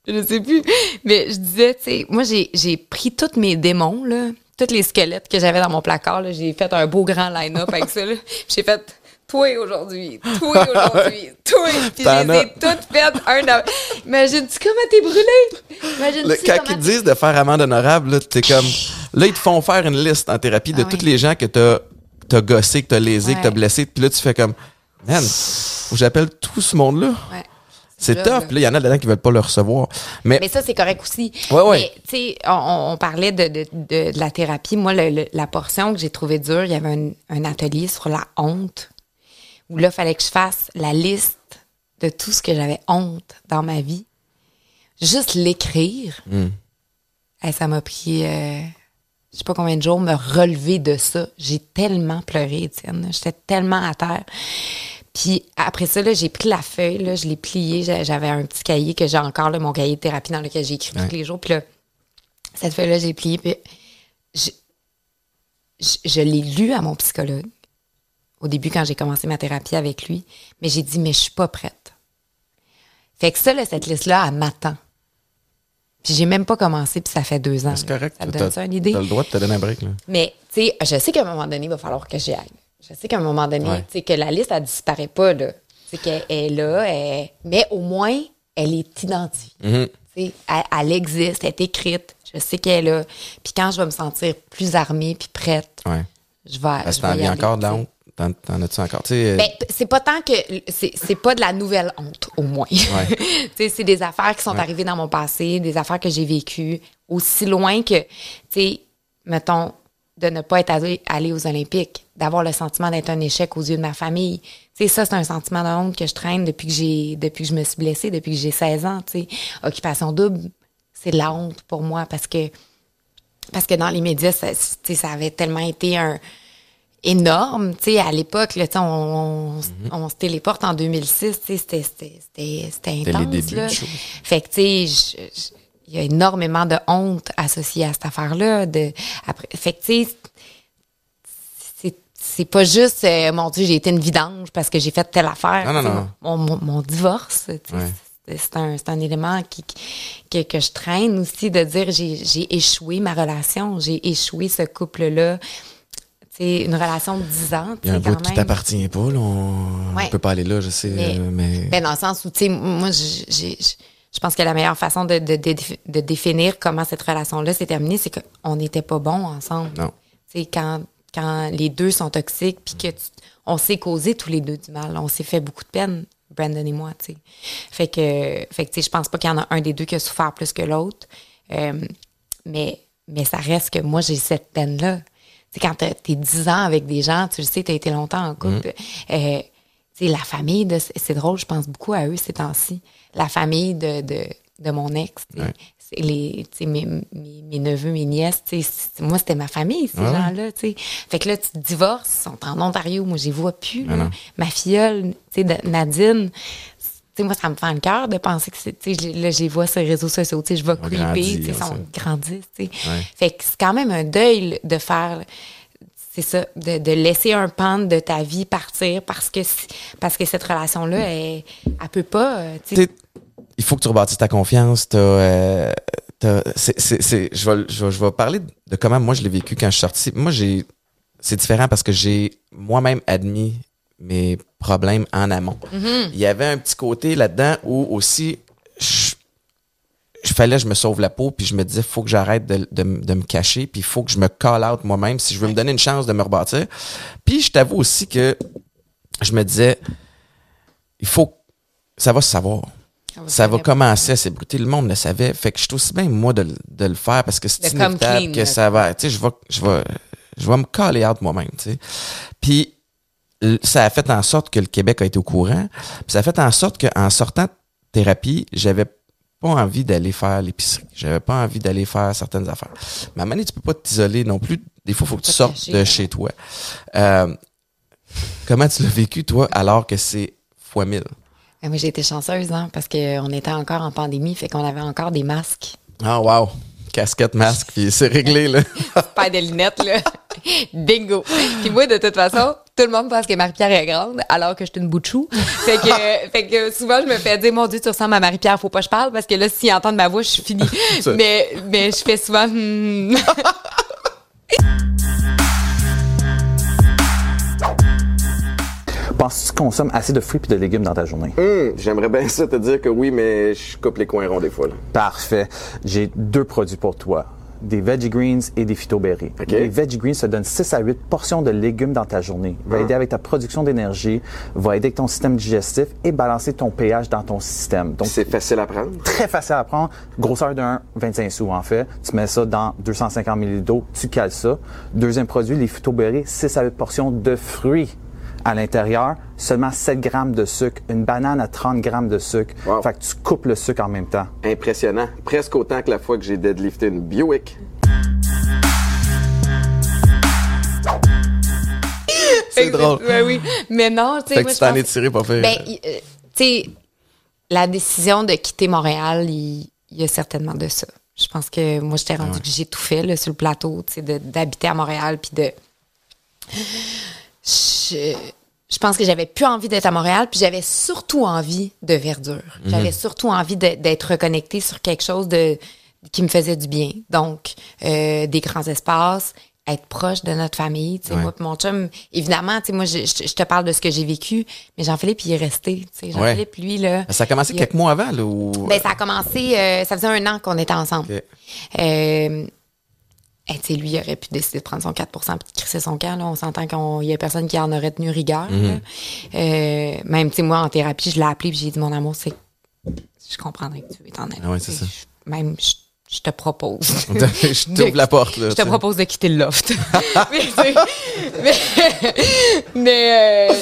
Je ne sais plus. Mais je disais, tu sais, moi, j'ai, pris tous mes démons, là, tous les squelettes que j'avais dans mon placard. j'ai fait un beau grand line-up avec ça. J'ai fait toi aujourd'hui, toi aujourd'hui, toi. Puis je les ai toutes faites un à- Imagine-tu comment t'es brûlé? Imagine-tu Le- quand ils disent de faire amende honorable, là, t'es comme. Là, ils te font faire une liste en thérapie de Ah tous oui. les gens que t'as as gossé, que t'as lésé, que t'as blessé. Puis là, tu fais comme, man, faut que j'appelle tout ce monde-là. Ouais. C'est tough. là. Il y en a dedans qui veulent pas le recevoir. Mais, Mais ça, c'est correct aussi. Ouais, ouais. Mais, tu sais, on, on parlait de, de, de, de la thérapie. Moi, le- le- la portion que j'ai trouvée dure, il y avait un, un atelier sur la honte où là, il fallait que je fasse la liste de tout ce que j'avais honte dans ma vie. Juste l'écrire. Hmm. Ça m'a pris, euh, je sais pas combien de jours, me relever de ça. J'ai tellement pleuré, Étienne. J'étais tellement à terre. Puis après ça, j'ai pris la feuille, là, je l'ai pliée. J'a- J'avais un petit cahier que j'ai encore, là, mon cahier de thérapie dans lequel j'écris Ouais. tous les jours. Puis là, cette feuille-là, j'ai pliée. Puis je, je, je l'ai lu à mon psychologue au début quand j'ai commencé ma thérapie avec lui. Mais j'ai dit, mais je suis pas prête. Fait que ça, là, cette liste-là, elle m'attend. Puis j'ai même pas commencé, puis ça fait deux ans. c'est correct. Ça te donne ça une idée? T'as le droit de te donner un break, là. Mais, tu sais, je sais qu'à un moment donné, il va falloir que j'y aille. Je sais qu'à un moment donné, Ouais. tu sais, que la liste, elle disparaît pas, là. C'est qu'elle est là, elle- mais au moins, elle est identifiée. Mhm. Tu sais, elle, elle existe, elle est écrite. Je sais qu'elle est là. Puis quand je vais me sentir plus armée puis prête, Ouais. je vais. Parce que t'en encore de la honte. T'en, t'en as-tu encore? Tu sais, euh, Ben, c'est pas tant que. C'est c'est pas de la nouvelle honte, au moins. Tu sais, c'est des affaires qui sont arrivées dans mon passé, des affaires que j'ai vécues, aussi loin que, tu sais, mettons, de ne pas être allé, allé aux Olympiques, d'avoir le sentiment d'être un échec aux yeux de ma famille. Tu sais, ça, c'est un sentiment de honte que je traîne depuis que j'ai, depuis que je me suis blessée, depuis que j'ai 16 ans, tu sais. Occupation double, c'est de la honte pour moi parce que, parce que dans les médias, ça, ça avait tellement été un, énorme, tu sais, à l'époque, là, tu sais, on, on, on se téléporte en 2006, tu sais, c'était, c'était, c'était, c'était les intense, débuts là. Fait que, tu sais, il y a énormément de honte associée à cette affaire-là. De, après, fait que, tu sais, c'est, c'est pas juste, euh, mon Dieu, j'ai été une vidange parce que j'ai fait telle affaire. Non, non, non. Mon, mon, mon divorce, Ouais. c'est, un, c'est un élément qui, que, que je traîne aussi de dire j'ai, j'ai échoué ma relation, j'ai échoué ce couple-là. C'est une relation de 10 ans. il y a un bout qui t'appartient pas, là. On, Ouais. peut pas aller là, je sais. Mais- euh, mais... Ben, dans le sens où, tu sais, moi, j'ai- je pense que la meilleure façon de, de, de, de définir comment cette relation-là s'est terminée, c'est qu'on n'était pas bons ensemble. Non. Tu sais, quand, quand les deux sont toxiques, puis que tu- on s'est causé tous les deux du mal, on s'est fait beaucoup de peine, Brandon et moi, tu sais. Fait que, fait que tu sais, je pense pas qu'il y en a un des deux qui a souffert plus que l'autre. Euh, mais, mais ça reste que moi, j'ai cette peine-là. Sais, quand t'es 10 ans avec des gens, tu le sais, t'as été longtemps en couple. Euh, tu sais, la famille, de, c'est drôle, je pense beaucoup à eux ces temps-ci. La famille de, de, de mon ex. Ouais. Les, mes, mes, mes neveux, mes nièces, moi, c'était ma famille, ces Ouais. gens-là. Fait que là, tu te divorces, ils sont en Ontario, moi, je les vois plus. Ma filleule, Nadine, tu sais, moi, ça me fait le cœur de penser que c'est, tu sais, je- là, je les vois sur les réseaux sociaux, tu sais, je vais creeper, tu sais, ils hein, sont ça. grandissent, tu sais. Ouais. Fait que c'est quand même un deuil de faire, c'est ça, de, de laisser un pan de ta vie partir parce que, parce que cette relation-là, elle, elle peut pas, euh, tu sais. T'sais, il faut que tu rebâtisses ta confiance. T'as, euh, c'est, c'est, c'est- je, vais, je, vais, je vais parler de comment moi je l'ai vécu quand je suis sorti. Moi, j'ai, c'est différent parce que j'ai moi-même admis mes problèmes en amont. Il y avait un petit côté là-dedans où aussi, je, je fallait que je me sauve la peau, puis je me disais, faut que j'arrête de, de, de me cacher, puis il faut que je me call out moi-même si je veux me donner une chance de me rebâtir. Puis je t'avoue aussi que je me disais, il faut, ça va se savoir. Ça va commencer à s'ébruiter. Le monde le savait. Fait que je suis aussi bien, moi, de, le- de le faire parce que c'est inévitable que ça va. Tu sais, je vais, je vais, je vais me caller out moi-même, tu sais. Puis, ça a fait en sorte que le Québec a été au courant. Puis ça a fait en sorte qu'en sortant de thérapie, j'avais pas envie d'aller faire l'épicerie. J'avais pas envie d'aller faire certaines affaires. Moment donné, tu peux pas t'isoler non plus. Des fois, il faut que tu sortes cacher, de hein. chez toi. Euh, comment tu l'as vécu, toi, alors que c'est fois mille? Moi, j'ai été chanceuse, hein, parce qu'on était encore en pandémie, fait qu'on avait encore des masques. Ah, wow. Casquette, masque, puis c'est réglé, là. Pas de lunettes, là. Bingo. Puis moi, de toute façon, tout le monde pense que Marie-Pierre est grande, alors que je suis une bout de chou. Fait que, fait que souvent, je me fais dire, mon Dieu, tu ressembles à Marie-Pierre, faut pas que je parle, parce que là, s'ils entendent ma voix, je suis finie. Mais, mais je fais souvent, hmm. Penses-tu que tu consommes assez de fruits et de légumes dans ta journée? J'aimerais bien ça te dire que oui, mais je coupe les coins ronds des fois, là. Parfait. J'ai deux produits pour toi. Des veggie greens et des phytoberries. OK. Les veggie greens te donnent 6 à 8 portions de légumes dans ta journée. Va aider avec ta production d'énergie, va aider avec ton système digestif et balancer ton pH dans ton système. Donc, C'est facile à prendre? très facile à prendre. Grosseur d'un 25 sous, en fait. Tu mets ça dans 250 ml d'eau, tu cales ça. Deuxième produit, les phytoberries, 6 à 8 portions de fruits à l'intérieur, seulement 7 grammes de sucre. Une banane à 30 grammes de sucre. Wow. Fait que tu coupes le sucre en même temps. Impressionnant. Presque autant que la fois que j'ai deadlifté une Buick. C'est drôle. Ouais, oui. Mais non, tu sais, Fait que moi, tu t'en es tiré pas faire. Ben, euh, tu sais, la décision de quitter Montréal, il y a certainement de ça. Je pense que moi, j'étais rendu que j'ai tout fait là, sur le plateau, tu sais, d'habiter à Montréal, puis de. Je, je pense que j'avais plus envie d'être à Montréal, puis j'avais surtout envie de verdure. J'avais surtout envie d'être reconnectée sur quelque chose de qui me faisait du bien. Donc, euh, des grands espaces, être proche de notre famille. Tu sais, Ouais. Moi, mon chum, évidemment, tu sais, moi, je, je- je te parle de ce que j'ai vécu, mais Jean-Philippe, il est resté. tu sais. Jean-Philippe, lui, là. Ça a commencé a- quelques mois avant, là, ou... Ben, ça a commencé, euh, ça faisait un an qu'on était ensemble. Euh, eh, tu sais, lui, il aurait pu décider de prendre son 4% et de crisser son camp. Là. On s'entend qu'il y a personne qui en aurait tenu rigueur. Mhm. Euh, même, tu sais, moi, en thérapie, je l'ai appelé et j'ai dit, mon amour, c'est. Je comprendrais que tu veux t'en aller. Ah ouais, c'est ça. je- Même, je, je te propose. je t'ouvre la porte, là. Je te propose de quitter le loft. mais, euh,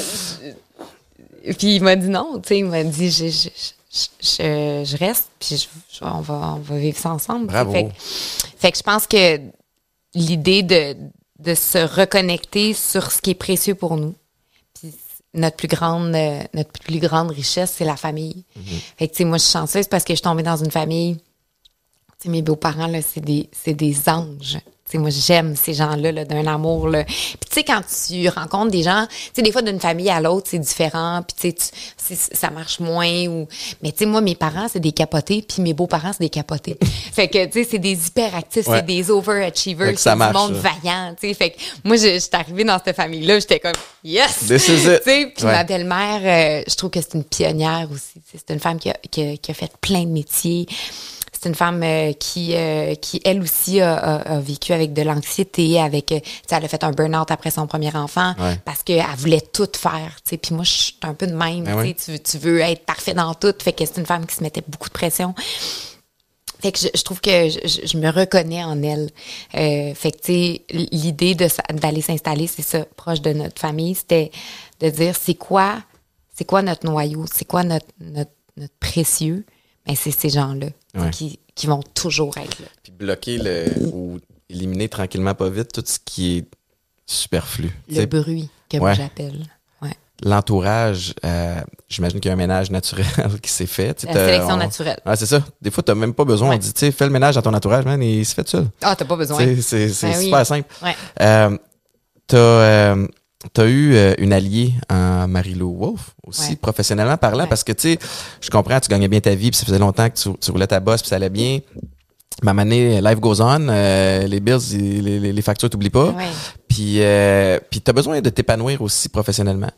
puis il m'a dit non, tu sais, il m'a dit je, je, je, reste, puis on, va, on va vivre ça ensemble. Bravo. Fait, fait que je pense que l'idée de, de se reconnecter sur ce qui est précieux pour nous, puis notre plus grande, euh, notre plus grande richesse, c'est la famille. Fait que, tu sais, moi, je suis chanceuse parce que je suis tombée dans une famille tu sais, mes beaux-parents, là, c'est des, c'est des anges. Tu sais, moi, j'aime ces gens-là, là, d'un amour, là. Puis, tu sais, quand tu rencontres des gens, tu sais, des fois, d'une famille à l'autre, c'est différent. Puis, tu sais, ça marche moins. Ou... Mais, tu sais, moi, mes parents, c'est des capotés. Puis, mes beaux-parents, c'est des capotés. fait que, tu sais, c'est des hyperactifs, Ouais. c'est des overachievers. C'est du monde ça. vaillant, tu sais. Fait que, moi, je, je suis arrivée dans cette famille-là, j'étais comme, yes! This is it. Tu sais, puis Ouais. ma belle-mère, euh, je trouve que c'est une pionnière aussi. C'est une femme qui a, qui a- qui a fait plein de métiers. C'est une femme euh, qui, euh, qui, elle aussi, a, a- a vécu avec de l'anxiété, avec, euh, tu sais, elle a fait un burn-out après son premier enfant Ouais. parce qu'elle voulait tout faire, tu sais. Puis moi, je suis un peu de même, Ben tu. Tu veux- Tu veux être parfait dans tout. Fait que c'est une femme qui se mettait beaucoup de pression. fait que je, je trouve que je, me reconnais en elle. Euh, fait que, tu sais, l'idée d'aller s'installer, c'est ça, proche de notre famille, c'était de dire c'est quoi, c'est quoi notre noyau, c'est quoi notre, notre, notre précieux? Mais c'est ces gens-là Ouais. qui, qui vont toujours être là. Puis bloquer le, ou éliminer tranquillement pas vite tout ce qui est superflu. Tu Le bruit que ouais. j'appelle. Ouais. L'entourage, euh, j'imagine qu'il y a un ménage naturel qui s'est fait. tu La sélection on- naturelle. Ah, c'est ça. Des fois, t'as même pas besoin. Ouais. On dit, tu sais, fais le ménage dans ton entourage, man, et il se fait tout seul. Ah, t'as pas besoin. Tu C'est c'est Ben oui. super simple. Ouais. Euh, t'as euh, t'as eu euh, une alliée en Marie-Lou Wolfe aussi, Ouais. professionnellement parlant, Ouais. parce que, tu sais, je comprends, tu gagnais bien ta vie, puis ça faisait longtemps que tu, tu roulais ta bosse, puis ça allait bien. Ma manée, life goes on, euh, les bills, les, les, les factures, t'oublies pas. Ouais. Puis, euh, puis t'as besoin de t'épanouir aussi professionnellement.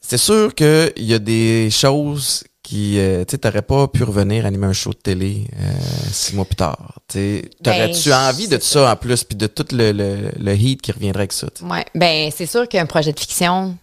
C'est sûr qu'il y a des choses qui, euh, tu sais, t'aurais pas pu revenir animer un show de télé euh, six mois plus tard. T'aurais-tu Ben, envie de c'est ça en plus, puis de tout le, le, le heat qui reviendrait avec ça. tu sais? Ouais. Ben, c'est sûr qu'un projet de fiction,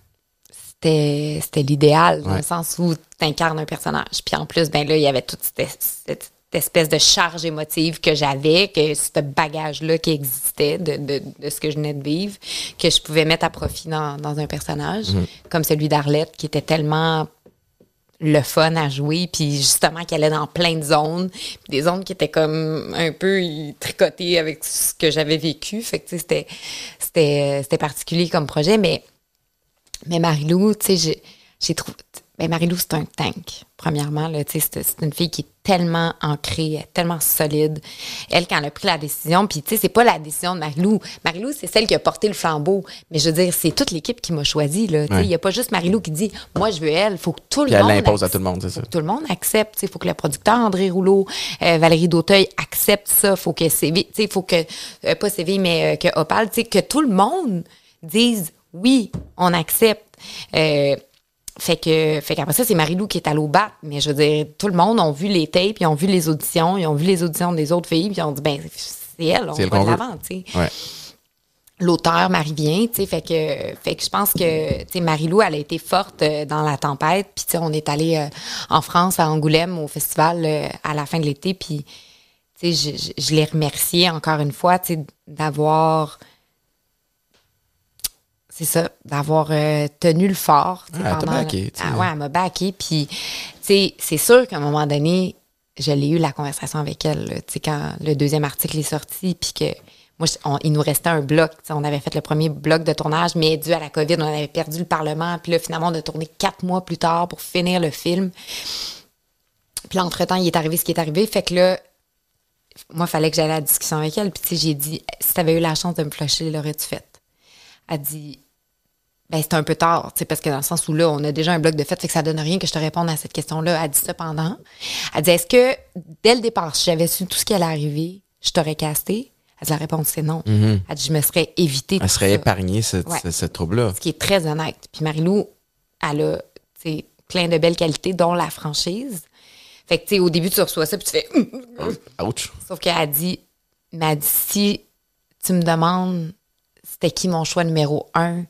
c'était c'était l'idéal, dans Ouais. le sens où tu incarnes un personnage. Puis en plus, ben là, il y avait toute cette, cette espèce de charge émotive que j'avais, que ce bagage-là qui existait de, de, de ce que je venais de vivre, que je pouvais mettre à profit dans, dans un personnage, comme celui d'Arlette, qui était tellement le fun à jouer, puis justement qui allait dans plein de zones, des zones qui étaient comme un peu tricotées avec ce que j'avais vécu. Fait que c'était c'était c'était particulier comme projet, mais mais Marilou, tu sais, j'ai j'ai trouvé ben Marilou c'est un tank. Premièrement tu c'est une fille qui est tellement ancrée, tellement solide. Elle quand elle a pris la décision, puis tu sais, c'est pas la décision de Marilou. Marilou, c'est celle qui a porté le flambeau, mais je veux dire, c'est toute l'équipe qui m'a choisi tu Ouais. il y a pas juste Marilou qui dit moi je veux elle, faut que tout le Puis elle monde l'impose à tout le monde, c'est ça. faut que tout le monde accepte. Il faut que le producteur André Rouleau, euh, Valérie Dauteuil accepte ça. faut que CV, il faut que, euh, pas CV, mais euh, que Opal, tu sais, que tout le monde dise oui, on accepte. Euh, fait que, fait qu'après ça, c'est Marie-Lou qui est allée au bat. Mais je veux dire, tout le monde a vu les tapes, ils ont vu les auditions, ils ont vu les auditions des autres filles, puis ils ont dit, ben, c'est elle, on va de l'avant, tu sais Ouais. l'auteur Marie vient, tu sais, fait que, fait que je pense que, tu sais, Marie-Lou, elle a été forte euh, dans la tempête, puis tu sais, on est allé euh, en France, à Angoulême, au festival euh, à la fin de l'été, puis, tu sais, je, je, je l'ai remercié encore une fois, tu sais, d'avoir, c'est ça, d'avoir euh, tenu le fort, Ah, elle backé. Ah ouais, elle m'a backé, puis, tu sais, c'est sûr qu'à un moment donné, je l'ai eu la conversation avec elle, tu sais, quand le deuxième article est sorti, puis que moi, je- on- il nous restait un bloc. On avait fait le premier bloc de tournage, mais dû à la COVID, on avait perdu le Parlement. Puis là, finalement, on a tourné quatre mois plus tard pour finir le film. Puis là, entre-temps, il est arrivé ce qui est arrivé. Fait que là, moi, il fallait que j'aille à la discussion avec elle. Puis tu sais, j'ai dit, si tu avais eu la chance de me flusher, l'aurais-tu fait? Elle dit, ben, c'était un peu tard, tu sais, parce que dans le sens où là, on a déjà un bloc de fait, fait que ça donne rien que je te réponde à cette question-là. Elle dit cependant, elle dit, est-ce que dès le départ, si j'avais su tout ce qui allait arriver, je t'aurais casté? Elle dit, la réponse, c'est non. Elle dit, je me serais évité Elle serait épargnée, ce, Ouais. ce, ce trouble-là. Ce qui est très honnête. Puis Marilou, elle a, tu sais, plein de belles qualités, dont la franchise. Fait que, tu sais, au début, tu reçois ça, puis tu fais, Hum! Ouch. Sauf qu'elle a dit, elle m'a dit, si tu me demandes c'était qui mon choix numéro un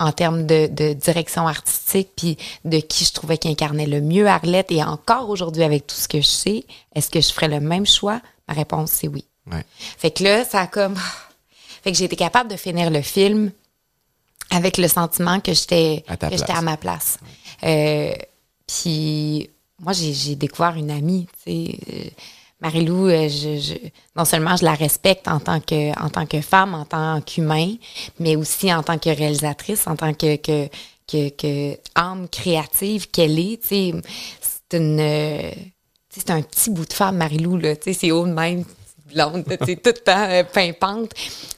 en termes de, de direction artistique, puis de qui je trouvais qui incarnait le mieux Arlette, et encore aujourd'hui avec tout ce que je sais, est-ce que je ferais le même choix? Ma réponse, c'est oui. Ouais. Fait que là, ça a comme... Fait que j'ai été capable de finir le film avec le sentiment que j'étais À que j'étais à ma place. Euh, puis moi, j'ai j'ai découvert une amie, tu sais. Marie-Lou, euh, je, je- non seulement je la respecte en tant que, en tant que femme, en tant qu'humain, mais aussi en tant que réalisatrice, en tant que, que, âme créative qu'elle est. C'est une, un petit bout de femme, Marie-Lou, là, c'est haut de même, blonde, tu tout le temps euh, pimpante.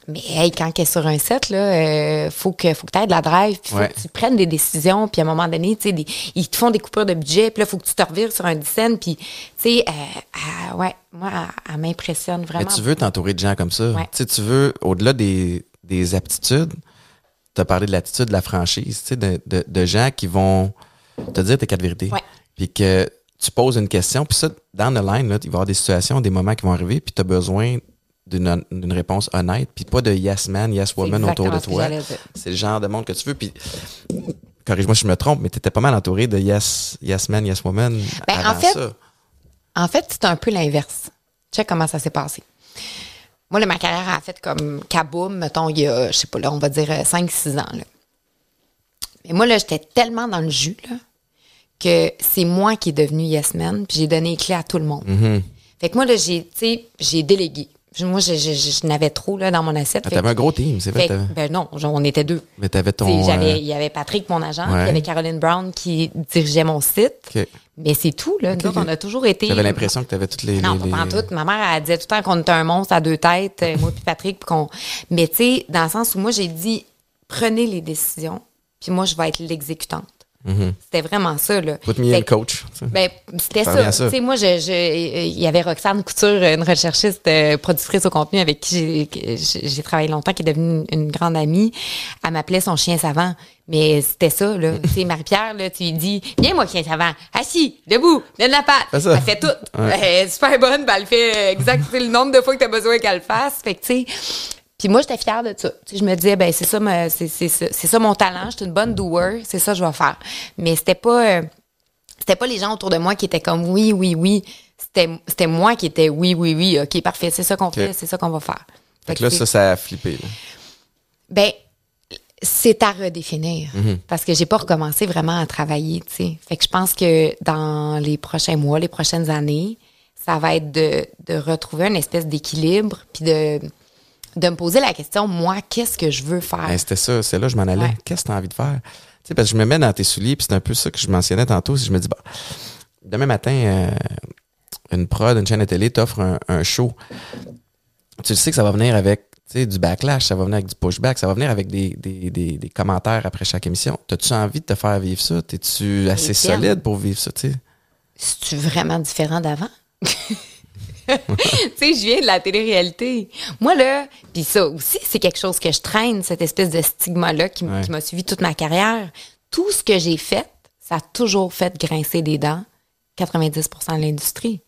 Mais hey, quand elle est sur un set, là, euh, faut que faut que tu aies de la drive, puis faut Ouais. que tu prennes des décisions, puis à un moment donné, tu sais, ils te font des coupures de budget, puis là, faut que tu te revires sur un scène, puis, tu sais, euh, ouais, moi, elle, elle m'impressionne vraiment. Mais tu veux t'entourer de gens comme ça. Ouais. Tu tu veux, au-delà des, des aptitudes, tu as parlé de l'attitude, de la franchise, tu sais, de, de, de gens qui vont te dire tes quatre vérités. Ouais. Puis que tu poses une question, puis ça, dans the line, là, il va y avoir des situations, des moments qui vont arriver, puis tu as besoin d'une réponse honnête, puis pas de yes man, yes woman autour de toi. C'est le genre de monde que tu veux. Puis, corrige-moi si je me trompe, mais tu étais pas mal entouré de yes, yes man, yes woman Ben, en fait, ça. En fait, c'est un peu l'inverse. check comment ça s'est passé. Moi, là, ma carrière a fait comme kaboom, mettons, il y a, je sais pas, là, on va dire 5-6 ans. Là. Mais moi, là, j'étais tellement dans le jus, là, que c'est moi qui est devenu Yes Man, puis j'ai donné les clés à tout le monde. Fait que moi, là, j'ai, j'ai délégué. Moi, je, je, je, je n'avais trop là, dans mon assiette. Ah, t'avais un gros team, c'est vrai. t'avais- ben non, genre, on était deux. Mais t'avais ton. j'avais- euh, Il y avait Patrick, mon agent, Ouais. il y avait Caroline Brown qui dirigeait mon site. Mais c'est tout, là. Nous autres, on a toujours été. J'avais l'impression que t'avais toutes les. Non, les- pas les- tout. Ma mère, elle disait tout le temps qu'on était un monstre à deux têtes, euh, moi puis Patrick, puis qu'on. Mais tu sais, dans le sens où moi, j'ai dit, prenez les décisions, puis moi, je vais être l'exécutante. C'était vraiment ça, là. Put me Fait que- coach. ben, c'était Ça ça. ça. Tu sais, moi, je, je- il y avait Roxane Couture, une recherchiste euh, productrice au contenu avec qui j'ai- j'ai travaillé longtemps, qui est devenue une, une grande amie. Elle m'appelait son chien savant. Mais c'était ça, là. tu sais, Marie-Pierre, là, tu lui dis, viens, moi, chien savant. Assis, debout, donne la patte. Fais ça. Elle fait tout. Ouais. Elle est super bonne, ben, elle fait exact c'est le nombre de fois que tu as besoin qu'elle le fasse. Fait que, tu sais, puis moi, j'étais fière de ça. Je me disais, ben c'est ça, c'est ça, c'est ça mon talent. Je suis une bonne doer. C'est ça que je vais faire. Mais c'était pas, euh, c'était pas les gens autour de moi qui étaient comme oui, oui, oui. C'était, moi qui étais oui, oui, oui. Ok, parfait. C'est ça qu'on fait. C'est ça qu'on va faire. Fait que là, ça, ça a flippé. là. ben, c'est à redéfinir. Mhm. Parce que j'ai pas recommencé vraiment à travailler, tu sais. Fait que je pense que dans les prochains mois, les prochaines années, ça va être de, de retrouver une espèce d'équilibre, puis de, de me poser la question, moi, qu'est-ce que je veux faire? Ben, c'était ça, c'est là que je m'en allais. Ouais. Qu'est-ce que tu as envie de faire? Tu sais, parce que je me mets dans tes souliers, puis c'est un peu ça que je mentionnais tantôt. Si je me dis, bah, demain matin, euh, une prod, une chaîne de télé t'offre un, un show. Tu sais que ça va venir avec du backlash, ça va venir avec du pushback, ça va venir avec des, des, des, des commentaires après chaque émission. T'as-tu envie de te faire vivre ça? T'es-tu assez solide pour vivre ça? C'est-tu vraiment différent d'avant? tu sais, je viens de la télé-réalité. Moi, là, puis ça aussi, c'est quelque chose que je traîne, cette espèce de stigma-là qui, m- Ouais. qui m'a suivi toute ma carrière. Tout ce que j'ai fait, ça a toujours fait grincer des dents 90% de l'industrie.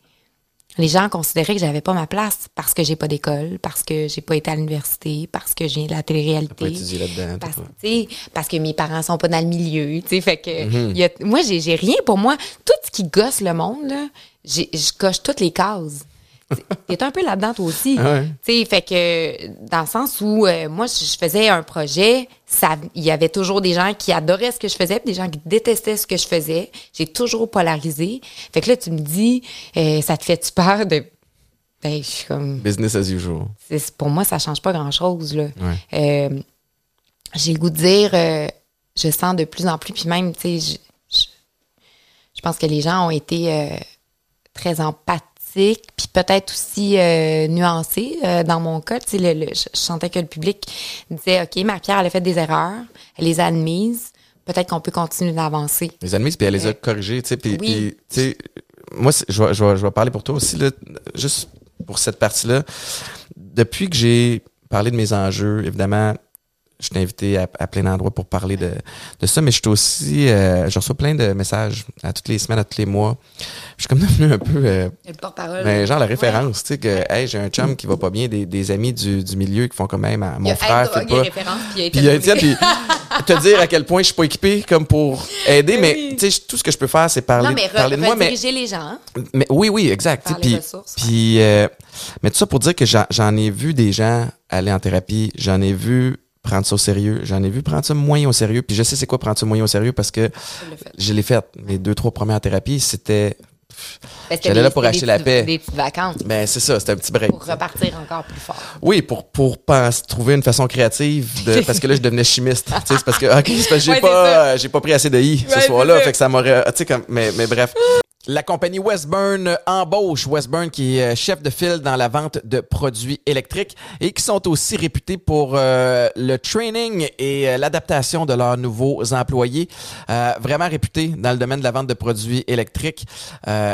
Les gens considéraient que j'avais pas ma place parce que j'ai pas d'école, parce que j'ai pas été à l'université, parce que viens de la télé-réalité. Parce, pas- tu sais, parce que mes parents sont pas dans le milieu, tu sais, fait que y a- moi j'ai j'ai rien pour moi, tout ce qui gosse le monde là, j'ai- je coche toutes les cases. T'es un peu là-dedans toi aussi. Ah ouais. Tu sais, fait que dans le sens où euh, moi je faisais un projet, ça il y avait toujours des gens qui adoraient ce que je faisais, puis des gens qui détestaient ce que je faisais. J'ai toujours polarisé. Fait que là tu me dis euh, ça te fait tu peur de ben, je suis comme Business as usual. pour moi, ça change pas grand-chose. là. Ouais. Euh, J'ai le goût de dire, je sens de plus en plus, puis même, tu sais, je, je- je pense que les gens ont été très empathiques, puis peut-être aussi euh, nuancés euh, dans mon cas. Tu sais, le- le- je, sentais que le public disait, OK, ma pierre, elle a fait des erreurs, elle les a admises, peut-être qu'on peut continuer d'avancer. les admises, puis elle les a corrigées, tu sais, puis, Oui. tu sais, moi, je vais, je, vais, je vais parler pour toi aussi, là, juste pour cette partie-là. Depuis que j'ai parlé de mes enjeux, évidemment, je t'ai invité à, à plein d'endroits pour parler de, de ça, mais je suis aussi, euh, je reçois plein de messages à toutes les semaines, à tous les mois. Je suis comme devenu un peu, euh, Le porte-parole. ben, genre la référence, tu sais, que, hey, j'ai un chum qui va pas bien, des, des amis du, du milieu qui font ma- Il y mon a frère fait pas. puis il a été Puis, te dire à quel point je suis pas équipé comme pour aider, mais Oui. tu sais, tout ce que je peux faire, c'est parler, Non, mais parler de moi, mais, rediriger les gens. hein. mais oui, oui, exact. Puis, puis euh, mais tout ça pour dire que j'en j'en ai vu des gens aller en thérapie, j'en ai vu prendre ça au sérieux, j'en ai vu prendre ça moyen au sérieux, puis je sais c'est quoi prendre ça moyen au sérieux parce que Je l'ai fait. Mes deux, trois premières thérapies, c'était, Ben, J'allais là pour acheter la paix. Des petites vacances ben c'est ça, c'était un petit break. pour repartir encore plus fort. Oui, pour, pour penser, trouver une façon créative de, parce que là, je devenais chimiste. Tu sais, c'est parce que, OK, c'est parce que j'ai Ouais, pas, j'ai pas pris assez de I ce soir-là. Fait que ça m'aurait, tu sais, comme, mais, mais bref. La compagnie Westburn embauche Westburn qui est euh, chef de file dans la vente de produits électriques et qui sont aussi réputés pour euh, le training et euh, l'adaptation de leurs nouveaux employés. Euh, vraiment réputés dans le domaine de la vente de produits électriques.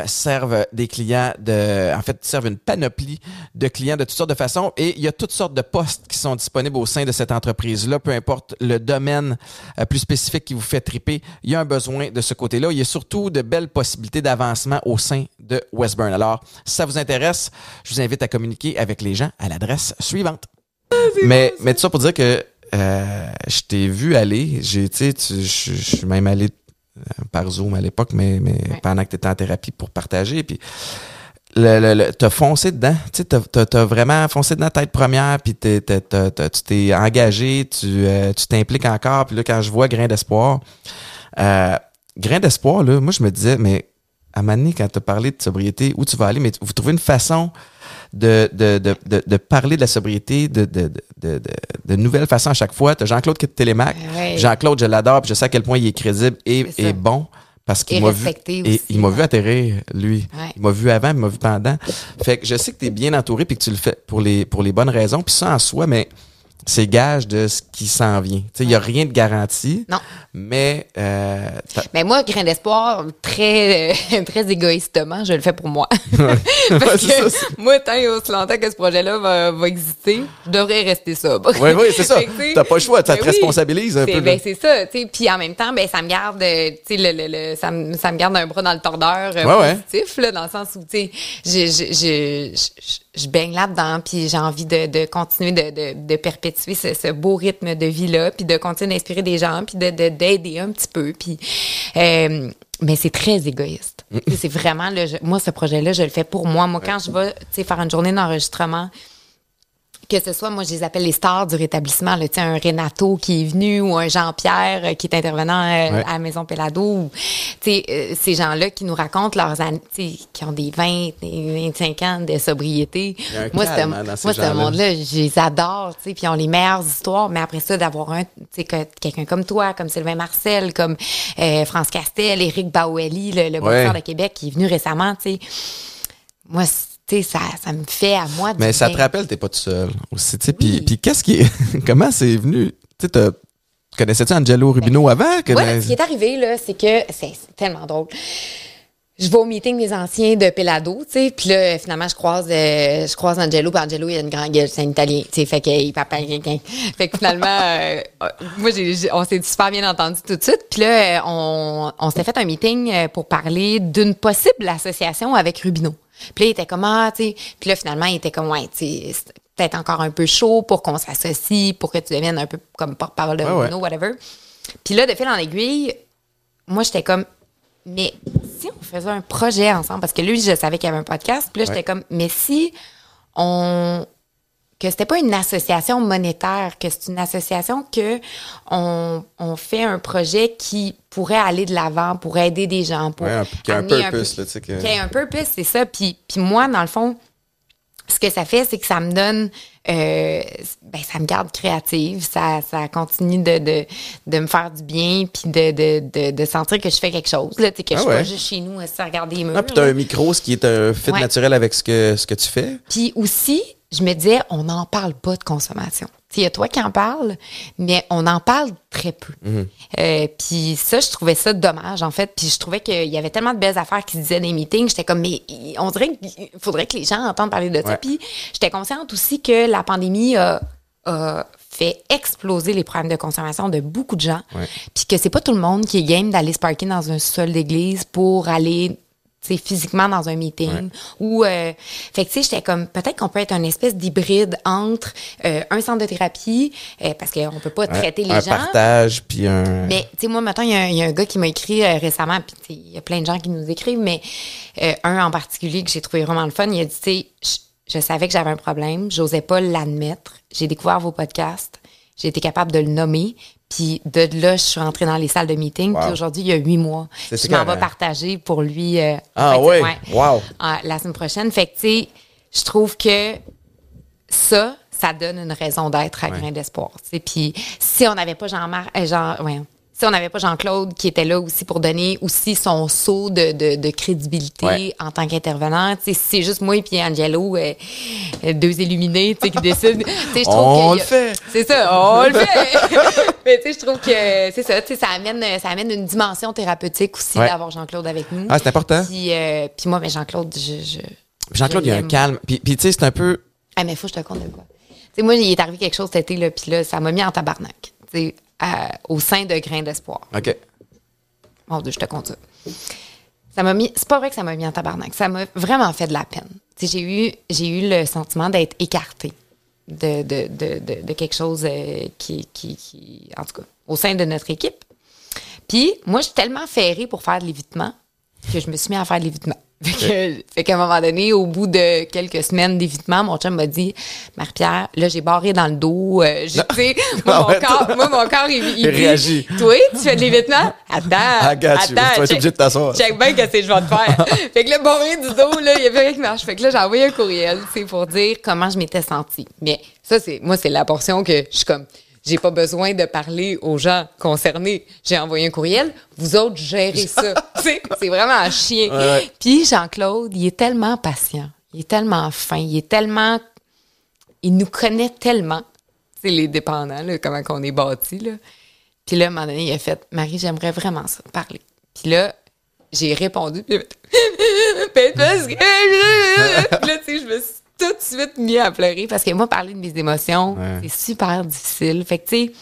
Servent des clients de, en fait, servent une panoplie de clients de toutes sortes de façons et il y a toutes sortes de postes qui sont disponibles au sein de cette entreprise-là, peu importe le domaine plus spécifique qui vous fait triper, il y a un besoin de ce côté-là. Il y a surtout de belles possibilités d'avancement au sein de Westburn. Alors, si ça vous intéresse, je vous invite à communiquer avec les gens à l'adresse suivante. mais, mais tout ça pour dire que euh, je t'ai vu aller, j'ai, tu je suis même allé euh, par Zoom à l'époque, mais, mais Ouais. pendant que tu étais en thérapie pour partager. Puis le, le, le- t'as foncé dedans, tu t'as, t'as- vraiment foncé dedans tête première, puis t'es- tu t'es engagé, tu, euh, tu t'impliques encore, puis là, quand je vois Grain d'espoir, euh, Grain d'espoir, là, moi, je me disais, mais à quand t'as parlé de sobriété, où tu vas aller, mais vous trouvez une façon de, de, de, de, de parler de la sobriété de, de, de, de, de- de nouvelles façons à chaque fois. T'as Jean-Claude qui est de Télémac. Ouais. Jean-Claude, je l'adore, puis je sais à quel point il est crédible et, et bon. Parce qu'il m'a vu, et il m'a vu atterrir, lui. Ouais. Il m'a vu avant, il m'a vu pendant. Fait que je sais que tu es bien entouré puis que tu le fais pour les, pour les bonnes raisons. Puis ça en soi, mais c'est gage de ce qui s'en vient. Il n'y a rien de garanti. Non. Mais euh, Mais moi, grain d'espoir, très, euh, très égoïstement, je le fais pour moi. Ouais, Parce que ça, moi, tant et aussi longtemps que ce projet-là va, va exister, je devrais rester sobre. Oui, oui, c'est ça. Tu T'as pas le choix, ça ben te oui. responsabilise un peu. Ben, c'est ça, tu sais. Puis en même temps, ben, ça me garde, euh, le, le, le- ça, me, ça me garde un bras dans le tordeur euh, Ouais, ouais. positif, là, dans le sens où, je, je, je, je, je baigne là-dedans, puis j'ai envie de, de continuer de, de, de perpétuer ce, ce beau rythme de vie-là, puis de continuer d'inspirer des gens, puis de, de, d'aider un petit peu, puis... euh, mais c'est très égoïste. C'est vraiment, le, moi, ce projet-là, je le fais pour moi. Moi, quand je vais, faire une journée d'enregistrement, que ce soit, moi, je les appelle les stars du rétablissement, là, tu sais, un Renato qui est venu ou un Jean-Pierre euh, qui est intervenant euh, Ouais. à la Maison Pelado, ou, euh, ces gens-là qui nous racontent leurs années, qui ont des 20, des 25 ans de sobriété. Moi, calme, ce- hein, dans ces moi, ce gens-là. monde-là, je les adore, puis ils ont les meilleures histoires, mais après ça, d'avoir un, que- quelqu'un comme toi, comme Sylvain Marcel, comme euh, France Castel, Éric Baoueli, le, le Ouais. de Québec qui est venu récemment, tu sais, moi, ça, ça me fait à moi Mais ça te rappelle, t'es pas tout seul aussi. Puis, qu'est-ce qui est. Comment c'est venu? Connaissais-tu Angelo Rubino avant? Ouais, Connais- ce qui est arrivé, là, c'est que c'est tellement drôle. Je vais au meeting des anciens de Pelado, tu sais, puis là, finalement, je croise, euh, je croise Angelo, puis Angelo, il a une grande gueule, c'est un Italien, tu sais, fait qu'il papa quelqu'un. Fait que finalement, euh, moi, on s'est super bien entendu tout de suite, puis là, on, on s'était fait un meeting euh, pour parler d'une possible association avec Rubino. Puis là, il était comme, ah, tu sais, puis là, finalement, il était comme, ouais, tu sais, c'est peut-être encore un peu chaud pour qu'on s'associe, pour que tu deviennes un peu comme porte-parole de Ouais, ouais. whatever. Puis là, de fil en aiguille, moi, j'étais comme, mais si on faisait un projet ensemble, parce que lui, je savais qu'il y avait un podcast, puis là, j'étais Ouais. comme, mais si on. Que c'était pas une association monétaire, que c'est une association que on, on fait un projet qui pourrait aller de l'avant, pour aider des gens, pour. Ouais, qui a un purpose, peu- là, tu sais, que- Qui a un purpose, c'est ça. Puis, puis moi, dans le fond, ce que ça fait, c'est que ça me donne, euh, ben, ça me garde créative, ça, ça continue de, de, de me faire du bien, puis de, de, de, sentir que je fais quelque chose, là, tu sais, que Ah je suis ouais. pas juste chez nous à se regarder les murs. Ah, puis t'as là. un micro, ce qui est un fit Ouais. naturel avec ce que, ce que tu fais. Puis aussi, je me disais, on n'en parle pas de consommation. Il y a toi qui en parles, mais on en parle très peu. Euh, puis ça, je trouvais ça dommage, en fait. Puis je trouvais qu'il y avait tellement de belles affaires qui se disaient dans les meetings. J'étais comme, mais on dirait qu'il faudrait que les gens entendent parler de ça. Puis j'étais consciente aussi que la pandémie a, a fait exploser les problèmes de consommation de beaucoup de gens. Ouais. Puis que c'est pas tout le monde qui est game d'aller se parker dans un sol d'église pour aller physiquement dans un meeting ou euh, fait que tu sais j'étais comme peut-être qu'on peut être une espèce d'hybride entre euh, un centre de thérapie euh, parce qu'on peut pas traiter les un gens partage, puis un. mais, tu sais, moi, maintenant, il y, a un- il y a un gars qui m'a écrit euh, récemment, puis tu sais, il y a plein de gens qui nous écrivent, mais euh, un en particulier que j'ai trouvé vraiment le fun, il a dit, tu sais, je, je savais que j'avais un problème, j'osais pas l'admettre, j'ai découvert vos podcasts, j'ai été capable de le nommer, puis de là, je suis rentrée dans les salles de meeting, Wow. puis aujourd'hui, il y a huit mois. Je m'en vais partager pour lui. euh, Ah en fait, ouais? Wow. euh, la semaine prochaine. Fait que, tu sais, je trouve que ça, ça donne une raison d'être à Ouais. Grain d'Espoir. tu sais. Puis si on n'avait pas Jean-Marc, euh, Jean, ouais, on n'avait pas Jean-Claude qui était là aussi pour donner aussi son saut de, de, de crédibilité Ouais. en tant qu'intervenant, c'est juste moi et puis Angelo, euh, euh, deux illuminés, qui décident. je On le fait. C'est ça, on le fait. Mais tu sais, je trouve que c'est ça, ça amène, ça amène une dimension thérapeutique aussi Ouais. d'avoir Jean-Claude avec nous. Ah, c'est important. Puis, euh, puis moi, mais Jean-Claude, je, je, Jean-Claude, je il y a un calme. Puis, puis tu sais, c'est un peu. Ah, mais faut que je te compte de quoi. Tu sais, moi, il est arrivé quelque chose cet été, là, puis là, ça m'a mis en tabarnak. À- au sein de Grain d'Espoir. OK. Mon Dieu, je te compte ça. Ça m'a mis. C'est pas vrai que ça m'a mis en tabarnak. Ça m'a vraiment fait de la peine. J'ai eu, j'ai eu le sentiment d'être écartée de, de, de, de, de quelque chose euh, qui, qui, qui. En tout cas, au sein de notre équipe. Puis, moi, je suis tellement ferrée pour faire de l'évitement que je me suis mis à faire de l'évitement. Fait qu'à un moment donné, au bout de quelques semaines d'évitement, mon chum m'a dit Marie-Pierre, là, j'ai barré dans le dos. euh, j'ai- tu sais, moi, Ah mon corps, moi, mon corps, il, il Il réagit. Toi, tu fais de l'évitement? Attends. You. attends. Tu vas être obligé de t'asseoir. Check bien que je vais te faire. fait que le barré du dos, là, il y avait rien qui marche. Fait que là, j'ai envoyé un courriel, c'est pour dire comment je m'étais sentie. Mais ça, c'est, moi, c'est la portion que je suis comme, j'ai pas besoin de parler aux gens concernés. J'ai envoyé un courriel. Vous autres, gérez ça. C'est vraiment un chien. Ouais, ouais. Puis Jean-Claude, il est tellement patient. Il est tellement fin. Il est tellement. Il nous connaît tellement. C'est les dépendants, là, comment qu'on est bâti, là. Puis là, à un moment donné, il a fait Marie, j'aimerais vraiment ça, parler. Puis là, j'ai répondu. Parce que. Puis là, tu sais, je me suis tout de suite mis à pleurer parce que moi, parler de mes émotions, Ouais. c'est super difficile. Fait que, tu sais,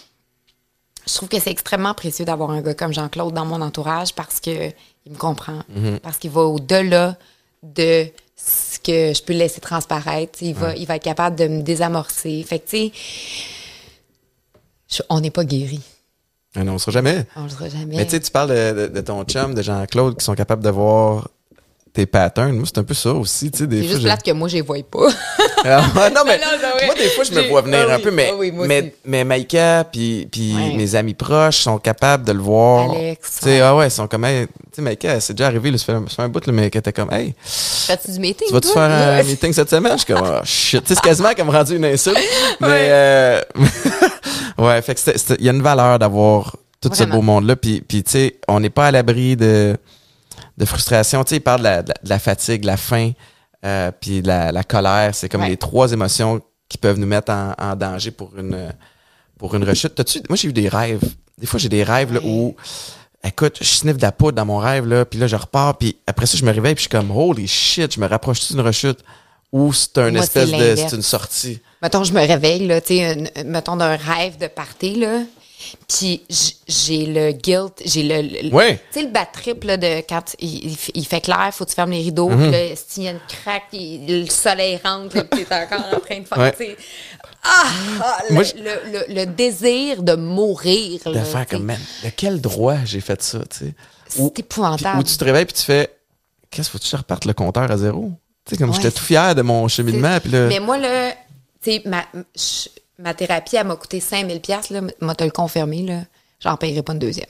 je trouve que c'est extrêmement précieux d'avoir un gars comme Jean-Claude dans mon entourage parce que il me comprend, parce qu'il va au-delà de ce que je peux laisser transparaître. Il va, il va être capable de me désamorcer. Fait que, tu sais, on n'est pas guéri. Ah non, on sera jamais. On le sera jamais. Mais tu sais, tu parles de, de- de ton chum, de Jean-Claude, qui sont capables de voir tes patterns. Moi, c'est un peu ça aussi, tu sais, des c'est fois. juste je- plate que moi, je les vois pas. Ah, non, mais Non, non, moi, des fois, je me vois venir ah un oui, peu, mais, ah oui, mais, mais Maïka puis, puis Ouais. mes amis proches sont capables de le voir. Alex, ouais. ah ouais, ils sont comme, hey, tu sais, Maïka, c'est déjà arrivé, là, ça fait, un- ça fait un bout, là, mais qu'elle était comme, hey, Fais-tu du meeting? tu vas-tu faire un meeting cette semaine? Je suis comme, oh shit. C'est quasiment comme rendu une insulte. Mais, Ouais. euh, ouais, fait que il y a une valeur d'avoir tout ce beau monde-là. Puis, puis tu sais, on n'est pas à l'abri de, de frustration. Tu sais, il parle de la, de la- de la fatigue, la faim, euh, puis de la, la colère. C'est comme Ouais. les trois émotions qui peuvent nous mettre en, en danger pour une, pour une rechute. T'as-tu- moi, j'ai eu des rêves. Des fois, j'ai des rêves là, où, écoute, je sniffe de la poudre dans mon rêve, là, puis là, je repars, puis après ça, je me réveille, puis je suis comme, holy shit, je me rapproche d'une rechute? Ou c'est un espèce de. C'est une sortie? Mettons, je me réveille, là, tu mettons d'un rêve de party, là. Puis j'ai le guilt, j'ai le. le- Ouais. Tu sais, le bad trip, là, de quand il, fait clair, faut que tu fermes les rideaux, puis là, s'il y a une craque, il- le soleil rentre, puis t'es encore en train de faire, Ouais. tu sais. Ah! ah, le, Moi, je- le, le- le désir de mourir, De là, faire comme, man, de quel droit j'ai fait ça, tu sais? C'est Ou- épouvantable. où tu te réveilles, puis tu fais, qu'est-ce que faut que tu reparte le compteur à zéro? Tu sais, comme Ouais, j'étais tout fier de mon cheminement, puis là. Mais moi, là, tu sais, ma, ma thérapie, elle m'a coûté 5000 pièces là, moi, te le confirmer, là, j'en paierai pas une deuxième.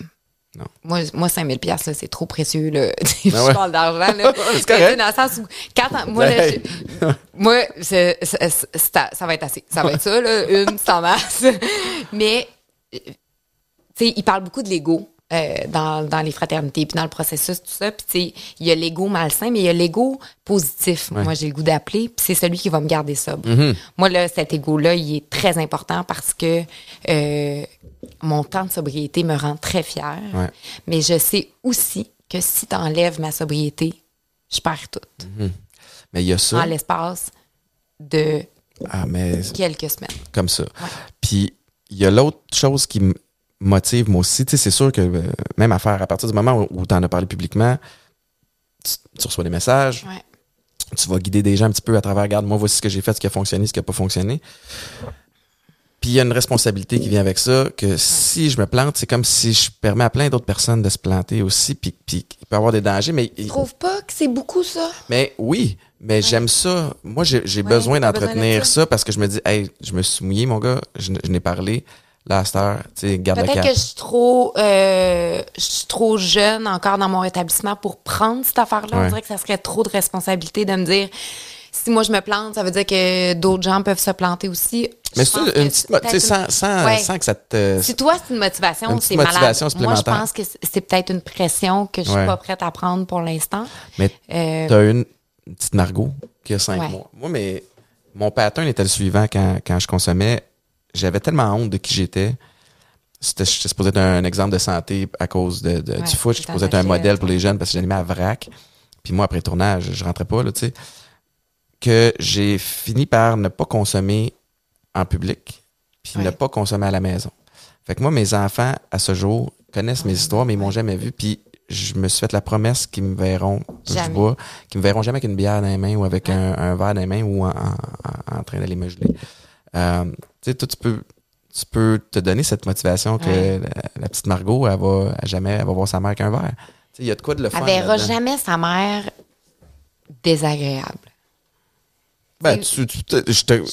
Non. Moi, moi 5000 pièces là, c'est trop précieux, là. je Ah ouais. parle d'argent, là. C'est. Dans le sens où, quand, moi, là, Hey. je- moi, ça va être assez. Ça va être ça, là, une sans masse. Mais, tu sais, il parle beaucoup de l'ego. Euh, dans, dans les fraternités, puis dans le processus, tout ça. Puis, tu sais, il y a l'ego malsain, mais il y a l'ego positif. Ouais. Moi, j'ai le goût d'appeler, puis c'est celui qui va me garder sobre. Mhm. Moi, là, cet ego-là, il est très important parce que euh, mon temps de sobriété me rend très fière. Ouais. Mais je sais aussi que si tu enlèves ma sobriété, je perds tout. Mais il y a ça. En l'espace de Ah, mais quelques semaines. comme ça. Puis il y a l'autre chose qui me motive moi aussi. Tu sais, c'est sûr que euh, même affaire, à partir du moment où, tu en as parlé publiquement, tu, tu reçois des messages, Ouais. tu vas guider des gens un petit peu à travers, regarde, moi, voici ce que j'ai fait, ce qui a fonctionné, ce qui n'a pas fonctionné. Puis il y a une responsabilité qui vient avec ça, que si je me plante, c'est comme si je permets à plein d'autres personnes de se planter aussi, puis, puis il peut y avoir des dangers, mais, Tu trouves pas que c'est beaucoup ça? mais oui, mais j'aime ça. Moi, j'ai Ouais, besoin d'entretenir de ça. ça. parce que je me dis, hey, je me suis mouillé, mon gars, je, je n'ai parlé, là, tu Peut-être que je suis trop, euh, je suis trop jeune encore dans mon rétablissement pour prendre cette affaire-là. Ouais. On dirait que ça serait trop de responsabilité de me dire si moi je me plante, ça veut dire que d'autres gens peuvent se planter aussi. Mais c'est une petite, tu sans, sans, Ouais. sans que ça te. Si toi, c'est une motivation, c'est malade. motivation Moi, je pense que c'est- peut-être une pression que je suis Ouais. pas prête à prendre pour l'instant. Mais Euh, t'as une, une petite Margot qui a cinq mois. Moi, mais mon pattern était le suivant quand, quand je consommais. J'avais tellement honte de qui j'étais. C'était supposé être un exemple de santé à cause de, de- Ouais, du foot. Je supposé être un modèle pour les jeunes parce que j'animais à vrac. Puis moi, après le tournage, je rentrais pas, là, tu sais. Que j'ai fini par ne pas consommer en public, puis Ouais. ne pas consommer à la maison. Fait que moi, mes enfants, à ce jour, connaissent mes histoires, mais ils m'ont jamais vu. Puis je me suis fait la promesse qu'ils me verront, je bois, qu'ils me verront jamais avec une bière dans les mains ou avec un, un verre dans les mains ou en, en- en train d'aller me geler. Euh, tu sais, toi, tu peux, tu peux te donner cette motivation que Ouais. la, la petite Margot, elle va elle jamais, elle va voir sa mère qu'un verre. Tu sais, il y a de quoi de le elle fun. verra jamais sa mère désagréable. Ben, tu, tu je te-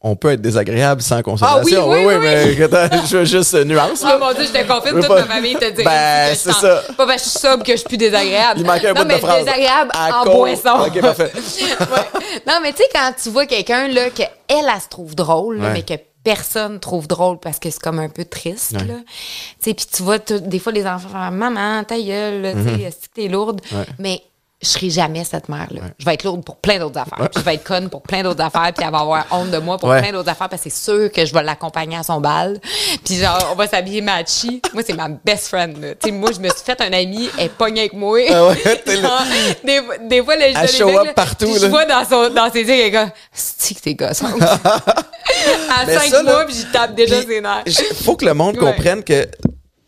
on peut être désagréable sans consommation. Ah oui, oui, oui. mais attends, je veux juste nuance. Oh là. mon dieu, j'étais confite, toute pas- ma famille te dirait Ben, c'est ça. Pas parce que je suis sobre que je suis plus désagréable. Il manquait un non, bout mais de phrase. désagréable À en cause- boisson. Ok, parfait. Ouais. Non, mais tu sais, quand tu vois quelqu'un, là, qu'elle, elle, elle se trouve drôle, là, Ouais. mais que personne trouve drôle parce que c'est comme un peu triste, Ouais. là. Tu sais, puis tu vois, des fois, les enfants font « Maman, ta gueule, là, tu sais, est-ce que t'es lourde? Ouais. Mais je serai jamais cette mère-là. Je vais être lourde pour plein d'autres affaires. Puis je vais être conne pour plein d'autres affaires. Puis elle va avoir honte de moi pour Ouais. plein d'autres affaires parce que c'est sûr que je vais l'accompagner à son bal. Puis genre, on va s'habiller matchy. Moi, c'est ma best friend. là. Tu sais, moi, je me suis fait un ami, elle est pognée avec moi. Ah ouais, t'es là. Genre, des, fois- des fois, là, je Elle show les up partout, puis là. Je vois dans, son, dans ses yeux, il est comme, c'est que t'es gossante. à Mais cinq ça, mois, puis j'y tape déjà ses nerfs. faut que le monde comprenne que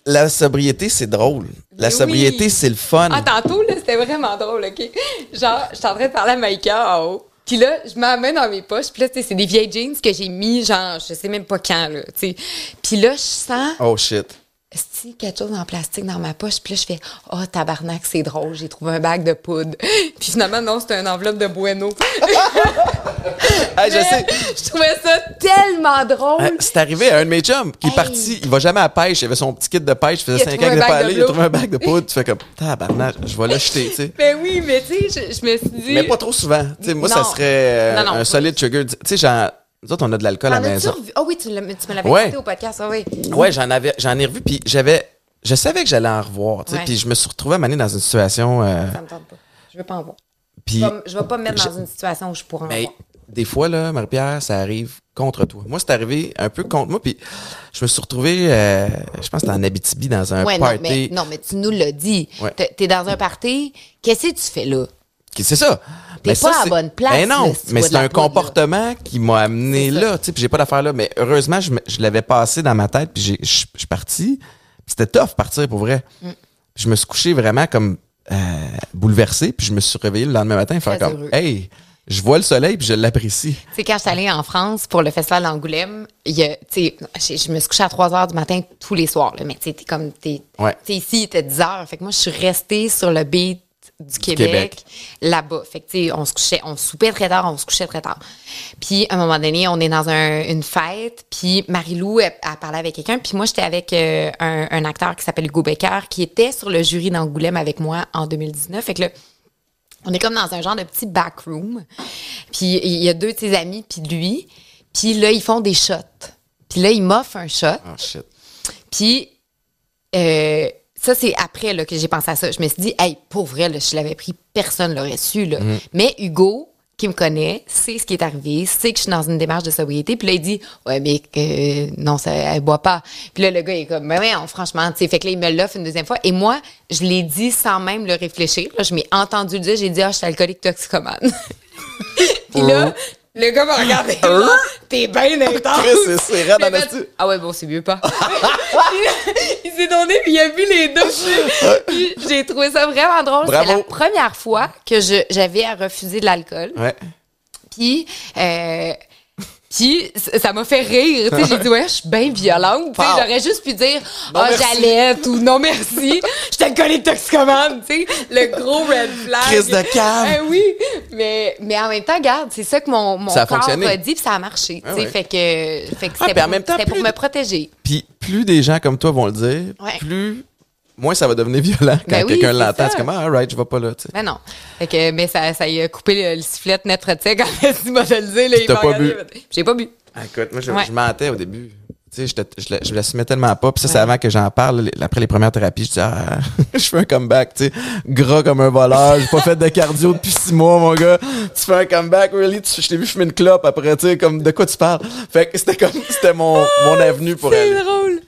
la sobriété, c'est drôle. La sobriété, c'est le fun. Ah, tantôt, là, c'était vraiment drôle, OK? Genre, je suis en train de parler à Maïka en haut. Puis là, je main dans mes poches. Puis là, tu sais, c'est des vieilles jeans que j'ai mis, genre, je sais même pas quand, là, tu sais. Puis là, je sens, Oh shit. Si quelque chose en plastique dans ma poche. Puis là, je fais, oh, tabarnak, c'est drôle, j'ai trouvé un bac de poudre. Puis finalement, non, c'était une enveloppe de Bueno. Ah, je sais. Je trouvais ça tellement drôle. Ah, C'est arrivé à un de mes chums qui est Hey. parti, il va jamais à la pêche, il avait son petit kit de pêche, il faisait Il a 5 trouvé ans qu'il n'est pas allé, il a trouvé un bac de poudre, tu fais comme, tabarnak, je vais l'acheter, tu sais. Mais oui, mais tu sais, je, je me suis dit. Mais pas trop souvent. Tu sais, moi, ça serait euh, Non, non, un solide trigger. Tu sais, genre, nous autres, on a de l'alcool à la maison. Ah oui, tu, me l'avais Ouais. au podcast, ah oui. Ouais, j'en avais, j'en ai revu, puis j'avais, je savais que j'allais en revoir, tu sais, puis je me suis retrouvé à dans une situation, euh, Ça me tente pas. Je veux pas en voir. puis, Je vais, je vais pas me mettre dans une situation où je pourrais en mais voir. des fois là, Marie-Pierre, ça arrive contre toi. Moi, c'est arrivé un peu contre moi, puis je me suis retrouvé, euh, je pense, que c'était en Abitibi dans un Ouais, non, party. mais, non, mais tu nous l'as dit. Ouais. T'es dans un party. Qu'est-ce que tu fais là? C'est ça. T'es ça, pas à la bonne place, Ben non, si mais c'est un là. comportement qui m'a amené là, tu sais, puis j'ai pas d'affaire là, mais heureusement je, je l'avais passé dans ma tête puis je suis parti. C'était tough partir pour vrai. Mm. Je me suis couché vraiment comme euh, bouleversé, puis je me suis réveillé le lendemain matin faire comme heureux. hey, je vois le soleil puis je l'apprécie. Tu sais, quand je suis allée en France pour le festival d'Angoulême, je me suis couchée à 3 heures du matin tous les soirs, là, mais tu sais, t'es comme, t'es, Ouais. ici, était 10 heures. Fait que moi, je suis restée sur le beat du Québec, Québec. là-bas. Fait que, tu sais, on se couchait, on soupait très tard, on se couchait très tard. Puis, à un moment donné, on est dans un- une fête, puis Marie-Lou, elle, elle parlait avec quelqu'un, puis moi, j'étais avec euh, un, un acteur qui s'appelle Hugo Becker, qui était sur le jury d'Angoulême avec moi en 2019. Fait que là, on est comme dans un genre de petit backroom. Puis il y a deux de ses amis, puis lui. Puis là, ils font des shots. Puis là, il m'offre un shot. Oh shit. Puis euh, ça, c'est après là, que j'ai pensé à ça. Je me suis dit, hey, pour vrai, là, je l'avais pris, personne l'aurait su. Là. Mm. Mais Hugo, qui me connaît, sait ce qui est arrivé, sait que je suis dans une démarche de sobriété. Puis là, il dit, ouais, mais euh, non, ça, elle boit pas. Puis là, le gars, il est comme, mais ouais, franchement, tu sais. Fait que là, il me l'offre une deuxième fois. Et moi, je l'ai dit sans même le réfléchir. Là, je m'ai entendu le dire. J'ai dit, ah, je suis alcoolique toxicomane. Puis là, le gars m'a regardé. genre, T'es bien intense. C'est- raide en fait. Ah ouais, bon, c'est mieux pas. il s'est donné, puis il a vu les deux. J'ai trouvé ça vraiment drôle. C'est la première fois que je- j'avais à refuser de l'alcool. Ouais. Puis, euh, puis ça m'a fait rire. Tu sais, j'ai dit, ouais, je suis bien violente. Tu sais, Wow. J'aurais juste pu dire, ah, merci. j'allais ou non, merci. J'étais alcoolique toxicomane. Tu sais, le gros red flag. Crise de cave. Eh oui, mais, mais en même temps, regarde, c'est ça que mon, mon Ça corps a dit, puis ça a marché. Ah tu sais, ouais. Fait que, fait que Ah, c'était pour, même temps, c'était pour plus- me protéger. Puis plus des gens comme toi vont le dire, Ouais. plus moins ça va devenir violent quand Ben oui, quelqu'un l'entend. C'est comme ah, alright, je vais pas là, tu sais. Mais non. Fait que, mais ça, ça y a coupé le, le sifflet net très quand il m'a fait le dire. Là, il pas bu. J'ai pas bu. Ah, écoute, moi, je, Ouais. je mentais au début. Tu sais, je, le- je l'assumais tellement pas. Puis ça, c'est avant que j'en parle. Les- Après les premières thérapies, je dis, ah, je fais un comeback, tu sais, gras comme un voleur. J'ai pas fait de cardio depuis six mois, mon gars. Tu fais un comeback, really? Tu- je t'ai vu fumer une clope après, tu sais, comme, de quoi tu parles? Fait que c'était comme, c'était mon, mon avenue pour C'est aller. drôle.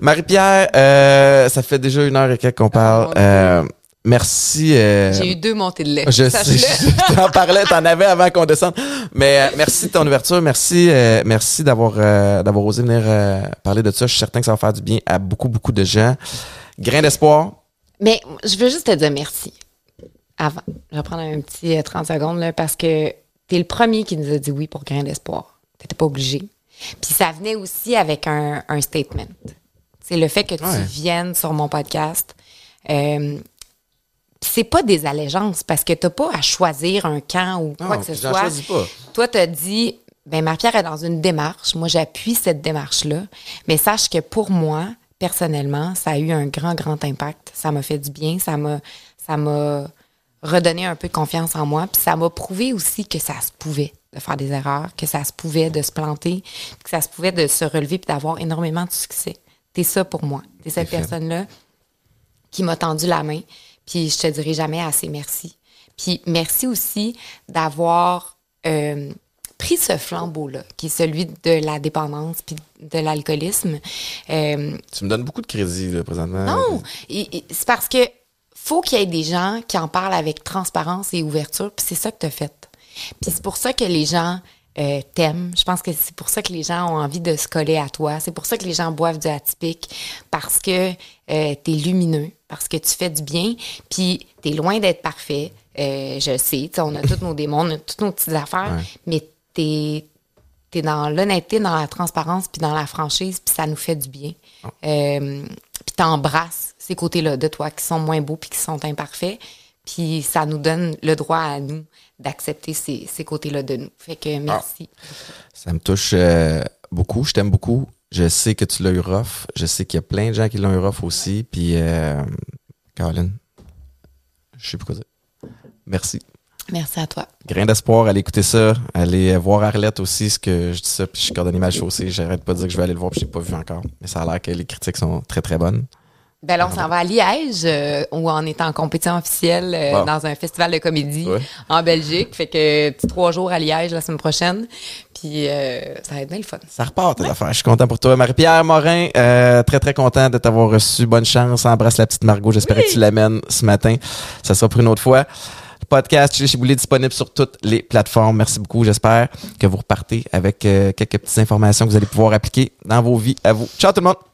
Marie-Pierre, euh, ça fait déjà une heure et quelques qu'on parle. mon Dieu. Euh, merci. euh, J'ai eu deux montées de lait. je sais, je t'en parlais, t'en avais avant qu'on descende. Mais euh, merci de ton ouverture, merci, euh, merci d'avoir euh, d'avoir osé venir euh, parler de ça. Je suis certain que ça va faire du bien à beaucoup beaucoup de gens. Grain d'espoir. Mais je veux juste te dire merci. Avant. Je vais prendre un petit euh, 30 secondes là, parce que tu es le premier qui nous a dit oui pour Grain d'espoir. Tu pas obligé. Puis ça venait aussi avec un, un statement. C'est le fait que tu Ouais. viennes sur mon podcast. euh, c'est pas des allégeances parce que t'as pas à choisir un camp ou quoi Non, que ce soit. choisis pas. Toi, t'as dit, ben Marie-Pierre est dans une démarche. Moi, j'appuie cette démarche-là. Mais sache que pour moi, personnellement, ça a eu un grand, grand impact. Ça m'a fait du bien. Ça m'a, ça m'a redonné un peu de confiance en moi. Puis ça m'a prouvé aussi que ça se pouvait de faire des erreurs, que ça se pouvait de se planter, que ça se pouvait de se relever puis d'avoir énormément de succès. T'es ça pour moi. T'es cette personne-là qui m'a tendu la main. Puis je te dirai jamais assez merci. Puis merci aussi d'avoir euh, pris ce flambeau-là, qui est celui de la dépendance puis de l'alcoolisme. Euh, Tu me donnes beaucoup de crédit, là, présentement. non, c'est parce que faut qu'il y ait des gens qui en parlent avec transparence et ouverture, puis c'est ça que tu as fait. Puis c'est pour ça que les gens euh, t'aiment. Je pense que c'est pour ça que les gens ont envie de se coller à toi. C'est pour ça que les gens boivent du atypique, parce que euh, tu es lumineux, parce que tu fais du bien, puis tu es loin d'être parfait. Euh, je sais, on a tous nos démons, on a toutes nos petites affaires, Ouais. mais tu es dans l'honnêteté, dans la transparence, puis dans la franchise, puis ça nous fait du bien. Euh, puis t'embrasses ces côtés-là de toi qui sont moins beaux puis qui sont imparfaits. Puis ça nous donne le droit à nous d'accepter ces, ces côtés-là de nous. Fait que merci. Ça me touche euh, beaucoup. Je t'aime beaucoup. Je sais que tu l'as eu rough. Je sais qu'il y a plein de gens qui l'ont eu rough aussi. Puis, euh, Caroline, je sais pas quoi dire. Merci. Merci à toi. Grain d'espoir, allez écouter ça. Allez voir Arlette aussi, ce que je dis ça, puis je suis cordonnier mal chaussée. J'arrête pas de dire que je vais aller le voir, puis je l'ai pas vu encore. Mais ça a l'air que les critiques sont très, très bonnes. Ben là, on s'en va à Liège, euh, où on est en compétition officielle euh, Wow. dans un festival de comédie Ouais. en Belgique. Fait que petit trois jours à Liège la semaine prochaine. Puis euh, ça va être bien le fun. Ça repart, tes affaires. Je suis content pour toi. Marie-Pierre Morin, euh, très, très content de t'avoir reçu. Bonne chance. Embrasse la petite Margot. J'espère que tu l'amènes ce matin. Ça sera pour une autre fois. Le podcast chez Boulet disponible sur toutes les plateformes. Merci beaucoup. J'espère que vous repartez avec euh, quelques petites informations que vous allez pouvoir appliquer dans vos vies à vous. Ciao tout le monde!